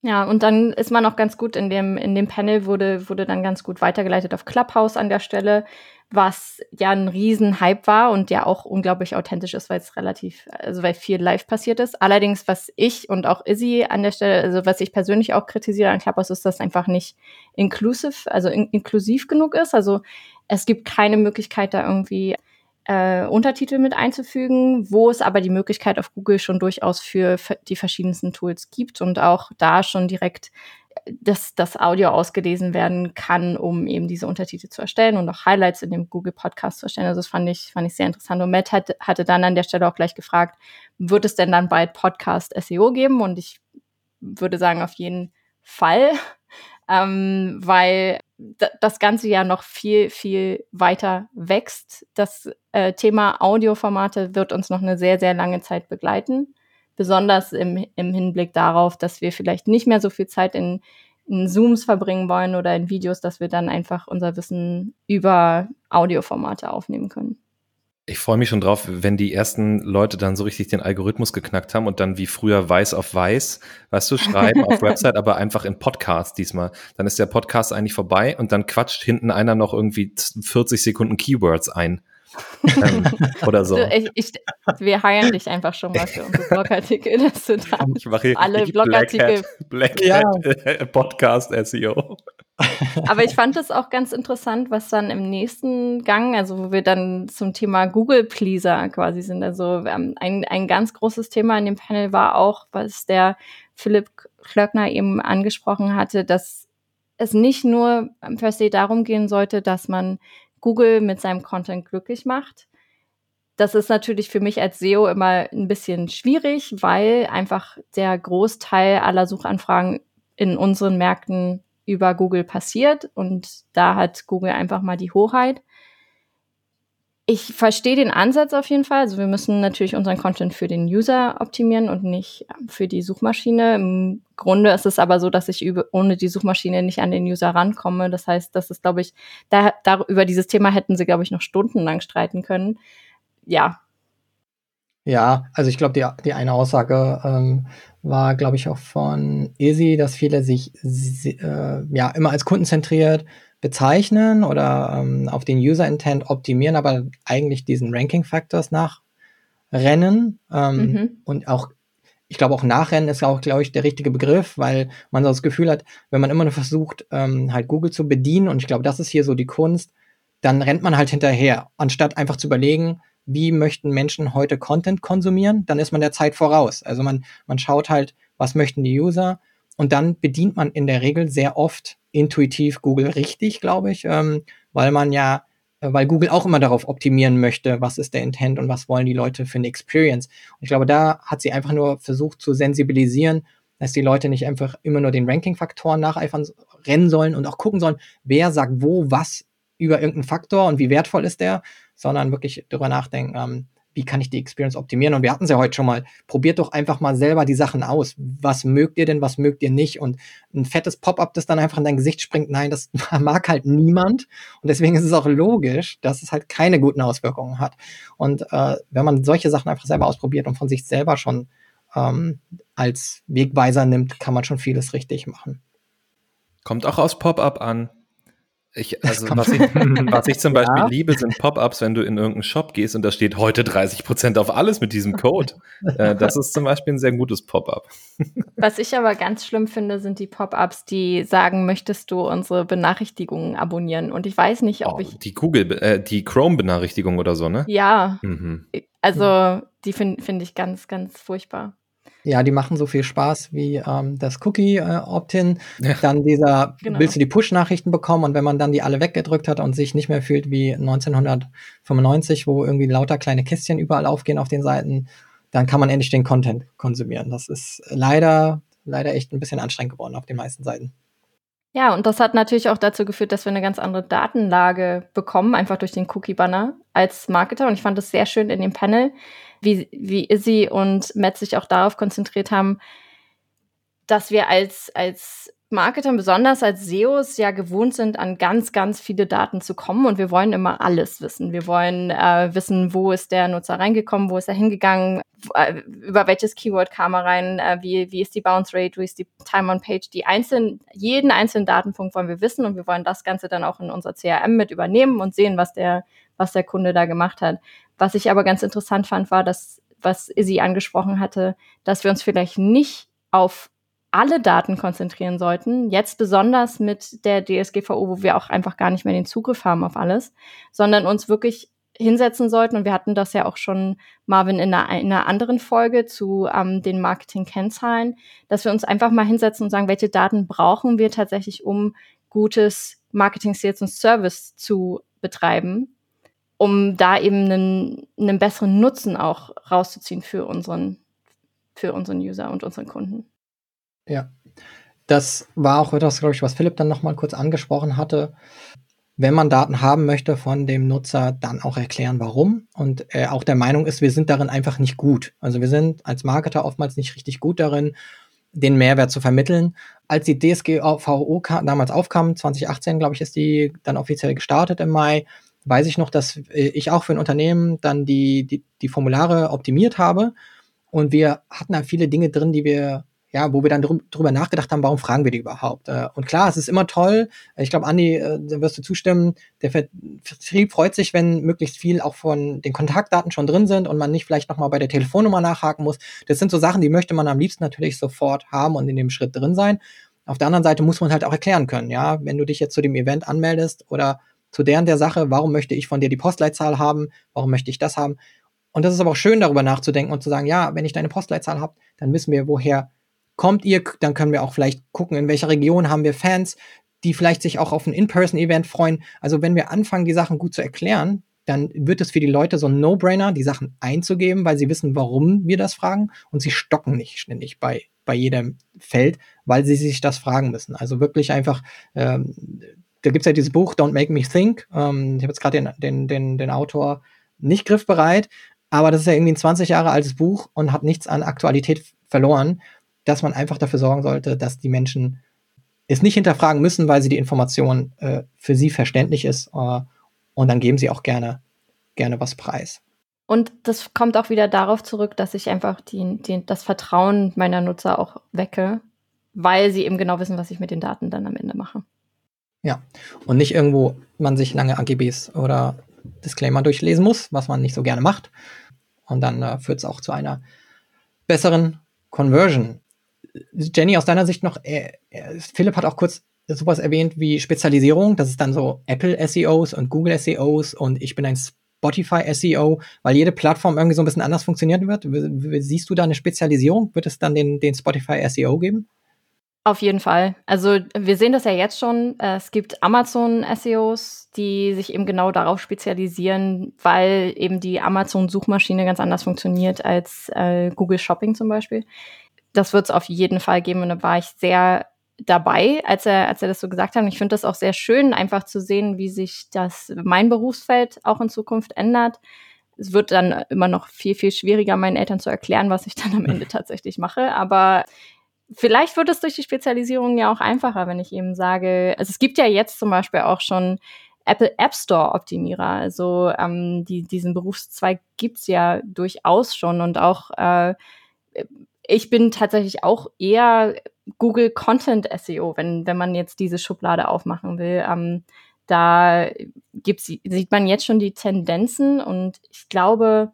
Ja, und dann ist man auch ganz gut in dem, in dem Panel wurde, wurde dann ganz gut weitergeleitet auf Clubhouse an der Stelle, was ja ein Riesenhype war und ja auch unglaublich authentisch ist, weil es relativ, also weil viel live passiert ist. Allerdings, was ich und auch Izzy an der Stelle, also was ich persönlich auch kritisiere an Clubhouse, ist, dass einfach nicht inclusive, also in, inklusiv genug ist. Also es gibt keine Möglichkeit, da irgendwie äh, Untertitel mit einzufügen, wo es aber die Möglichkeit auf Google schon durchaus für die verschiedensten Tools gibt und auch da schon direkt äh, das, das Audio ausgelesen werden kann, um eben diese Untertitel zu erstellen und auch Highlights in dem Google Podcast zu erstellen. Also das fand ich, fand ich sehr interessant. Und Matt hat, hatte dann an der Stelle auch gleich gefragt, wird es denn dann bald Podcast SEO geben? Und ich würde sagen, auf jeden Fall, ähm, weil das Ganze ja noch viel, viel weiter wächst. Das äh, Thema Audioformate wird uns noch eine sehr, sehr lange Zeit begleiten. Besonders im, im Hinblick darauf, dass wir vielleicht nicht mehr so viel Zeit in, in Zooms verbringen wollen oder in Videos, dass wir dann einfach unser Wissen über Audioformate aufnehmen können. Ich freue mich schon drauf, wenn die ersten Leute dann so richtig den Algorithmus geknackt haben und dann wie früher weiß auf weiß, weißt du, schreiben auf Website, aber einfach in Podcast diesmal. Dann ist der Podcast eigentlich vorbei und dann quatscht hinten einer noch irgendwie 40 Sekunden Keywords ein. ähm, oder so. Ich, ich, wir heilen dich einfach schon mal für unsere Blogartikel, dass du da ich mache alle Blogartikel. Black Hat, Black ja. Podcast SEO. Aber ich fand es auch ganz interessant, was dann im nächsten Gang, also wo wir dann zum Thema Google Pleaser quasi sind. Also ein, ein ganz großes Thema in dem Panel war auch, was der Philipp Klöckner eben angesprochen hatte, dass es nicht nur per se darum gehen sollte, dass man Google mit seinem Content glücklich macht. Das ist natürlich für mich als SEO immer ein bisschen schwierig, weil einfach der Großteil aller Suchanfragen in unseren Märkten über Google passiert und da hat Google einfach mal die Hoheit. Ich verstehe den Ansatz auf jeden Fall. Also wir müssen natürlich unseren Content für den User optimieren und nicht für die Suchmaschine. Im Grunde ist es aber so, dass ich über, ohne die Suchmaschine nicht an den User rankomme. Das heißt, das ist, glaube ich, da, da, über dieses Thema hätten sie, glaube ich, noch stundenlang streiten können. Ja. Ja, also ich glaube, die, die eine Aussage ähm, war, glaube ich, auch von Izzy, dass viele sich äh, ja immer als kundenzentriert bezeichnen oder ähm, auf den User Intent optimieren, aber eigentlich diesen Ranking Factors nachrennen ähm, mhm. und auch ich glaube auch nachrennen ist auch glaube ich der richtige Begriff, weil man so das Gefühl hat, wenn man immer nur versucht ähm, halt Google zu bedienen und ich glaube, das ist hier so die Kunst, dann rennt man halt hinterher, anstatt einfach zu überlegen, wie möchten Menschen heute Content konsumieren, dann ist man der Zeit voraus. Also man, man schaut halt, was möchten die User und dann bedient man in der Regel sehr oft intuitiv Google richtig, glaube ich, ähm, weil man ja, äh, weil Google auch immer darauf optimieren möchte, was ist der Intent und was wollen die Leute für eine Experience. Und ich glaube, da hat sie einfach nur versucht zu sensibilisieren, dass die Leute nicht einfach immer nur den Ranking-Faktoren nacheifern rennen sollen und auch gucken sollen, wer sagt wo was über irgendeinen Faktor und wie wertvoll ist der, sondern wirklich darüber nachdenken, ähm, wie kann ich die Experience optimieren? Und wir hatten es ja heute schon mal. Probiert doch einfach mal selber die Sachen aus. Was mögt ihr denn, was mögt ihr nicht? Und ein fettes Pop-up, das dann einfach in dein Gesicht springt, nein, das mag halt niemand. Und deswegen ist es auch logisch, dass es halt keine guten Auswirkungen hat. Und äh, wenn man solche Sachen einfach selber ausprobiert und von sich selber schon ähm, als Wegweiser nimmt, kann man schon vieles richtig machen. Kommt auch aus Pop-up an. Ich, also was ich, was ich zum Beispiel ja. liebe, sind Pop-ups, wenn du in irgendeinen Shop gehst und da steht heute 30 Prozent auf alles mit diesem Code. äh, das ist zum Beispiel ein sehr gutes Pop-up. was ich aber ganz schlimm finde, sind die Pop-ups, die sagen, möchtest du unsere Benachrichtigungen abonnieren? Und ich weiß nicht, ob oh, ich die Google, äh, die Chrome-Benachrichtigung oder so, ne? Ja. Mhm. Also die finde find ich ganz, ganz furchtbar. Ja, die machen so viel Spaß wie ähm, das Cookie-Opt-in. Äh, ja. Dann dieser, genau. willst du die Push-Nachrichten bekommen und wenn man dann die alle weggedrückt hat und sich nicht mehr fühlt wie 1995, wo irgendwie lauter kleine Kästchen überall aufgehen auf den Seiten, dann kann man endlich den Content konsumieren. Das ist leider, leider echt ein bisschen anstrengend geworden auf den meisten Seiten. Ja, und das hat natürlich auch dazu geführt, dass wir eine ganz andere Datenlage bekommen, einfach durch den Cookie-Banner als Marketer. Und ich fand es sehr schön in dem Panel, wie, wie Izzy und Matt sich auch darauf konzentriert haben, dass wir als, als Marketer, besonders als SEOs, ja gewohnt sind, an ganz, ganz viele Daten zu kommen und wir wollen immer alles wissen. Wir wollen äh, wissen, wo ist der Nutzer reingekommen, wo ist er hingegangen, äh, über welches Keyword kam er rein, äh, wie, wie ist die Bounce Rate, wie ist die Time on Page. Die einzelnen, jeden einzelnen Datenpunkt wollen wir wissen und wir wollen das Ganze dann auch in unser CRM mit übernehmen und sehen, was der, was der Kunde da gemacht hat. Was ich aber ganz interessant fand, war, dass, was Izzy angesprochen hatte, dass wir uns vielleicht nicht auf alle Daten konzentrieren sollten, jetzt besonders mit der DSGVO, wo wir auch einfach gar nicht mehr den Zugriff haben auf alles, sondern uns wirklich hinsetzen sollten. Und wir hatten das ja auch schon, Marvin, in einer, in einer anderen Folge zu ähm, den Marketing-Kennzahlen, dass wir uns einfach mal hinsetzen und sagen, welche Daten brauchen wir tatsächlich, um gutes Marketing, Sales und Service zu betreiben, um da eben einen, einen besseren Nutzen auch rauszuziehen für unseren, für unseren User und unseren Kunden. Ja. Das war auch etwas, glaube ich, was Philipp dann nochmal kurz angesprochen hatte. Wenn man Daten haben möchte von dem Nutzer, dann auch erklären, warum. Und äh, auch der Meinung ist, wir sind darin einfach nicht gut. Also wir sind als Marketer oftmals nicht richtig gut darin, den Mehrwert zu vermitteln. Als die DSGVO damals aufkam, 2018, glaube ich, ist die dann offiziell gestartet im Mai, weiß ich noch, dass äh, ich auch für ein Unternehmen dann die, die, die Formulare optimiert habe. Und wir hatten da viele Dinge drin, die wir ja, wo wir dann drüber nachgedacht haben, warum fragen wir die überhaupt? Äh, und klar, es ist immer toll. Ich glaube, Andi, äh, da wirst du zustimmen. Der Vertrieb freut sich, wenn möglichst viel auch von den Kontaktdaten schon drin sind und man nicht vielleicht nochmal bei der Telefonnummer nachhaken muss. Das sind so Sachen, die möchte man am liebsten natürlich sofort haben und in dem Schritt drin sein. Auf der anderen Seite muss man halt auch erklären können, ja, wenn du dich jetzt zu dem Event anmeldest oder zu deren der Sache, warum möchte ich von dir die Postleitzahl haben, warum möchte ich das haben? Und das ist aber auch schön, darüber nachzudenken und zu sagen, ja, wenn ich deine Postleitzahl habe, dann wissen wir, woher kommt ihr, dann können wir auch vielleicht gucken, in welcher Region haben wir Fans, die vielleicht sich auch auf ein In-Person-Event freuen. Also wenn wir anfangen, die Sachen gut zu erklären, dann wird es für die Leute so ein No-Brainer, die Sachen einzugeben, weil sie wissen, warum wir das fragen und sie stocken nicht ständig bei, bei jedem Feld, weil sie sich das fragen müssen. Also wirklich einfach, ähm, da gibt es ja dieses Buch Don't Make Me Think. Ähm, ich habe jetzt gerade den, den, den, den Autor nicht griffbereit, aber das ist ja irgendwie ein 20 Jahre altes Buch und hat nichts an Aktualität verloren dass man einfach dafür sorgen sollte, dass die Menschen es nicht hinterfragen müssen, weil sie die Information äh, für sie verständlich ist. Äh, und dann geben sie auch gerne, gerne was preis. Und das kommt auch wieder darauf zurück, dass ich einfach die, die, das Vertrauen meiner Nutzer auch wecke, weil sie eben genau wissen, was ich mit den Daten dann am Ende mache. Ja, und nicht irgendwo man sich lange AGBs oder Disclaimer durchlesen muss, was man nicht so gerne macht. Und dann äh, führt es auch zu einer besseren Conversion. Jenny, aus deiner Sicht noch, äh, äh, Philipp hat auch kurz sowas erwähnt wie Spezialisierung. Das ist dann so Apple SEOs und Google SEOs und ich bin ein Spotify SEO, weil jede Plattform irgendwie so ein bisschen anders funktionieren wird. Siehst du da eine Spezialisierung? Wird es dann den, den Spotify SEO geben? Auf jeden Fall. Also wir sehen das ja jetzt schon. Es gibt Amazon-SEOs, die sich eben genau darauf spezialisieren, weil eben die Amazon-Suchmaschine ganz anders funktioniert als äh, Google Shopping zum Beispiel das wird es auf jeden Fall geben. Und da war ich sehr dabei, als er, als er das so gesagt hat. Und ich finde das auch sehr schön, einfach zu sehen, wie sich das mein Berufsfeld auch in Zukunft ändert. Es wird dann immer noch viel, viel schwieriger, meinen Eltern zu erklären, was ich dann am Ende tatsächlich mache. Aber vielleicht wird es durch die Spezialisierung ja auch einfacher, wenn ich eben sage, also es gibt ja jetzt zum Beispiel auch schon Apple App Store Optimierer. Also ähm, die, diesen Berufszweig gibt's ja durchaus schon und auch äh, ich bin tatsächlich auch eher Google Content SEO, wenn, wenn man jetzt diese Schublade aufmachen will. Ähm, da gibt's, sieht man jetzt schon die Tendenzen und ich glaube,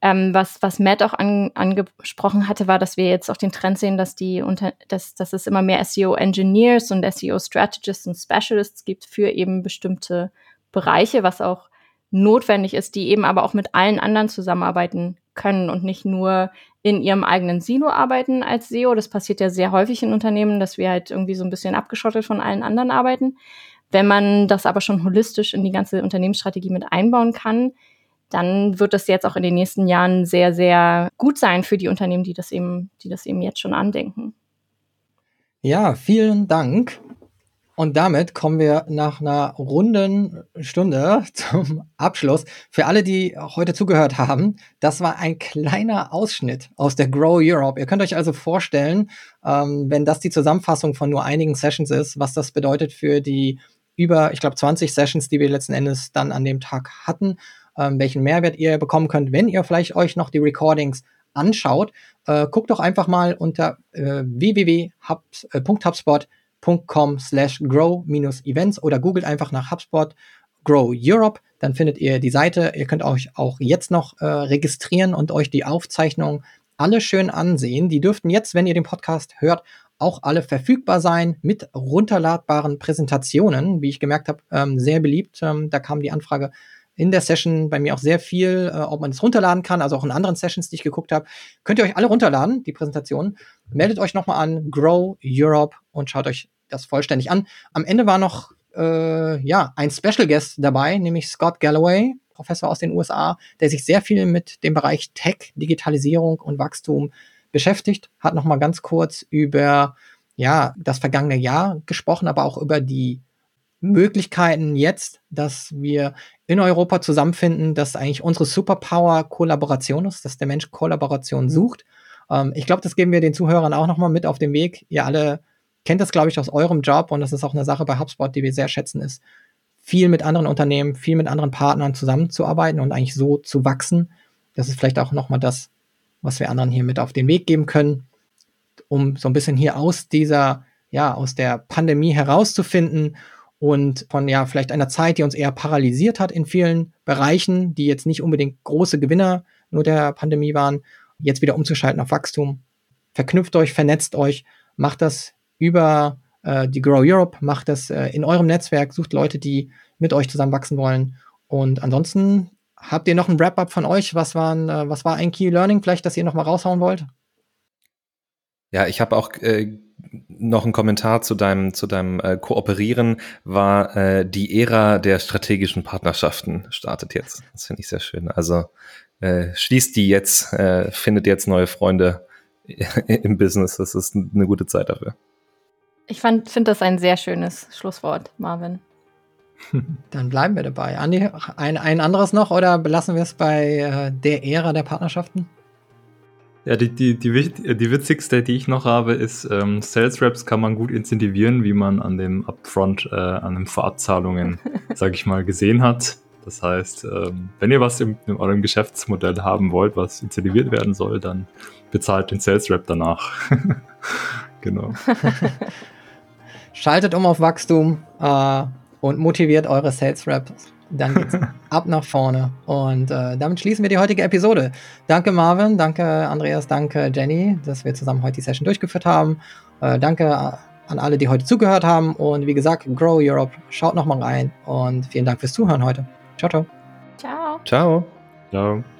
ähm, was, was Matt auch an, angesprochen hatte, war, dass wir jetzt auch den Trend sehen, dass die unter, dass, dass es immer mehr SEO-Engineers und SEO-Strategists und Specialists gibt für eben bestimmte Bereiche, was auch notwendig ist, die eben aber auch mit allen anderen zusammenarbeiten können und nicht nur in ihrem eigenen Silo arbeiten als SEO. Das passiert ja sehr häufig in Unternehmen, dass wir halt irgendwie so ein bisschen abgeschottet von allen anderen arbeiten. Wenn man das aber schon holistisch in die ganze Unternehmensstrategie mit einbauen kann, dann wird das jetzt auch in den nächsten Jahren sehr, sehr gut sein für die Unternehmen, die das eben, die das eben jetzt schon andenken. Ja, vielen Dank. Und damit kommen wir nach einer runden Stunde zum Abschluss. Für alle, die heute zugehört haben, das war ein kleiner Ausschnitt aus der Grow Europe. Ihr könnt euch also vorstellen, ähm, wenn das die Zusammenfassung von nur einigen Sessions ist, was das bedeutet für die über, ich glaube, 20 Sessions, die wir letzten Endes dann an dem Tag hatten, ähm, welchen Mehrwert ihr bekommen könnt, wenn ihr vielleicht euch noch die Recordings anschaut. Äh, guckt doch einfach mal unter äh, www.hubspot.com com slash grow-events oder googelt einfach nach HubSpot Grow Europe, dann findet ihr die Seite. Ihr könnt euch auch jetzt noch äh, registrieren und euch die Aufzeichnungen alle schön ansehen. Die dürften jetzt, wenn ihr den Podcast hört, auch alle verfügbar sein mit runterladbaren Präsentationen, wie ich gemerkt habe, ähm, sehr beliebt. Ähm, da kam die Anfrage in der Session bei mir auch sehr viel, äh, ob man es runterladen kann, also auch in anderen Sessions, die ich geguckt habe. Könnt ihr euch alle runterladen, die Präsentation. Meldet euch nochmal an Grow Europe und schaut euch das vollständig an. Am Ende war noch äh, ja, ein Special Guest dabei, nämlich Scott Galloway, Professor aus den USA, der sich sehr viel mit dem Bereich Tech, Digitalisierung und Wachstum beschäftigt, hat nochmal ganz kurz über ja, das vergangene Jahr gesprochen, aber auch über die Möglichkeiten jetzt, dass wir in Europa zusammenfinden, dass eigentlich unsere Superpower Kollaboration ist, dass der Mensch Kollaboration mhm. sucht. Ähm, ich glaube, das geben wir den Zuhörern auch nochmal mit auf den Weg. Ihr alle kennt das, glaube ich, aus eurem Job und das ist auch eine Sache bei HubSpot, die wir sehr schätzen, ist, viel mit anderen Unternehmen, viel mit anderen Partnern zusammenzuarbeiten und eigentlich so zu wachsen. Das ist vielleicht auch nochmal das, was wir anderen hier mit auf den Weg geben können, um so ein bisschen hier aus dieser, ja, aus der Pandemie herauszufinden und von ja vielleicht einer Zeit, die uns eher paralysiert hat in vielen Bereichen, die jetzt nicht unbedingt große Gewinner nur der Pandemie waren, jetzt wieder umzuschalten auf Wachstum. Verknüpft euch, vernetzt euch, macht das über äh, die Grow Europe, macht das äh, in eurem Netzwerk, sucht Leute, die mit euch zusammen wachsen wollen. Und ansonsten habt ihr noch ein Wrap-up von euch? Was, waren, äh, was war ein Key Learning vielleicht, das ihr noch mal raushauen wollt? Ja, ich habe auch äh, noch ein Kommentar zu deinem, zu deinem äh, Kooperieren war, äh, die Ära der strategischen Partnerschaften startet jetzt. Das finde ich sehr schön. Also äh, schließt die jetzt, äh, findet jetzt neue Freunde im Business. Das ist eine gute Zeit dafür. Ich finde das ein sehr schönes Schlusswort, Marvin. Dann bleiben wir dabei. Andi, ein, ein anderes noch oder belassen wir es bei äh, der Ära der Partnerschaften? Ja, die, die, die, die witzigste, die ich noch habe, ist, ähm, Sales Reps kann man gut incentivieren, wie man an dem Upfront, äh, an den Vorabzahlungen, sag ich mal, gesehen hat. Das heißt, ähm, wenn ihr was in, in, eurem Geschäftsmodell haben wollt, was incentiviert werden soll, dann bezahlt den Sales Rep danach. genau. Schaltet um auf Wachstum äh, und motiviert eure Sales Reps dann geht's ab nach vorne. Und äh, damit schließen wir die heutige Episode. Danke Marvin, danke Andreas, danke Jenny, dass wir zusammen heute die Session durchgeführt haben. Äh, danke an alle, die heute zugehört haben. Und wie gesagt, Grow Europe, schaut nochmal rein. Und vielen Dank fürs Zuhören heute. Ciao, ciao. Ciao. Ciao. Ciao.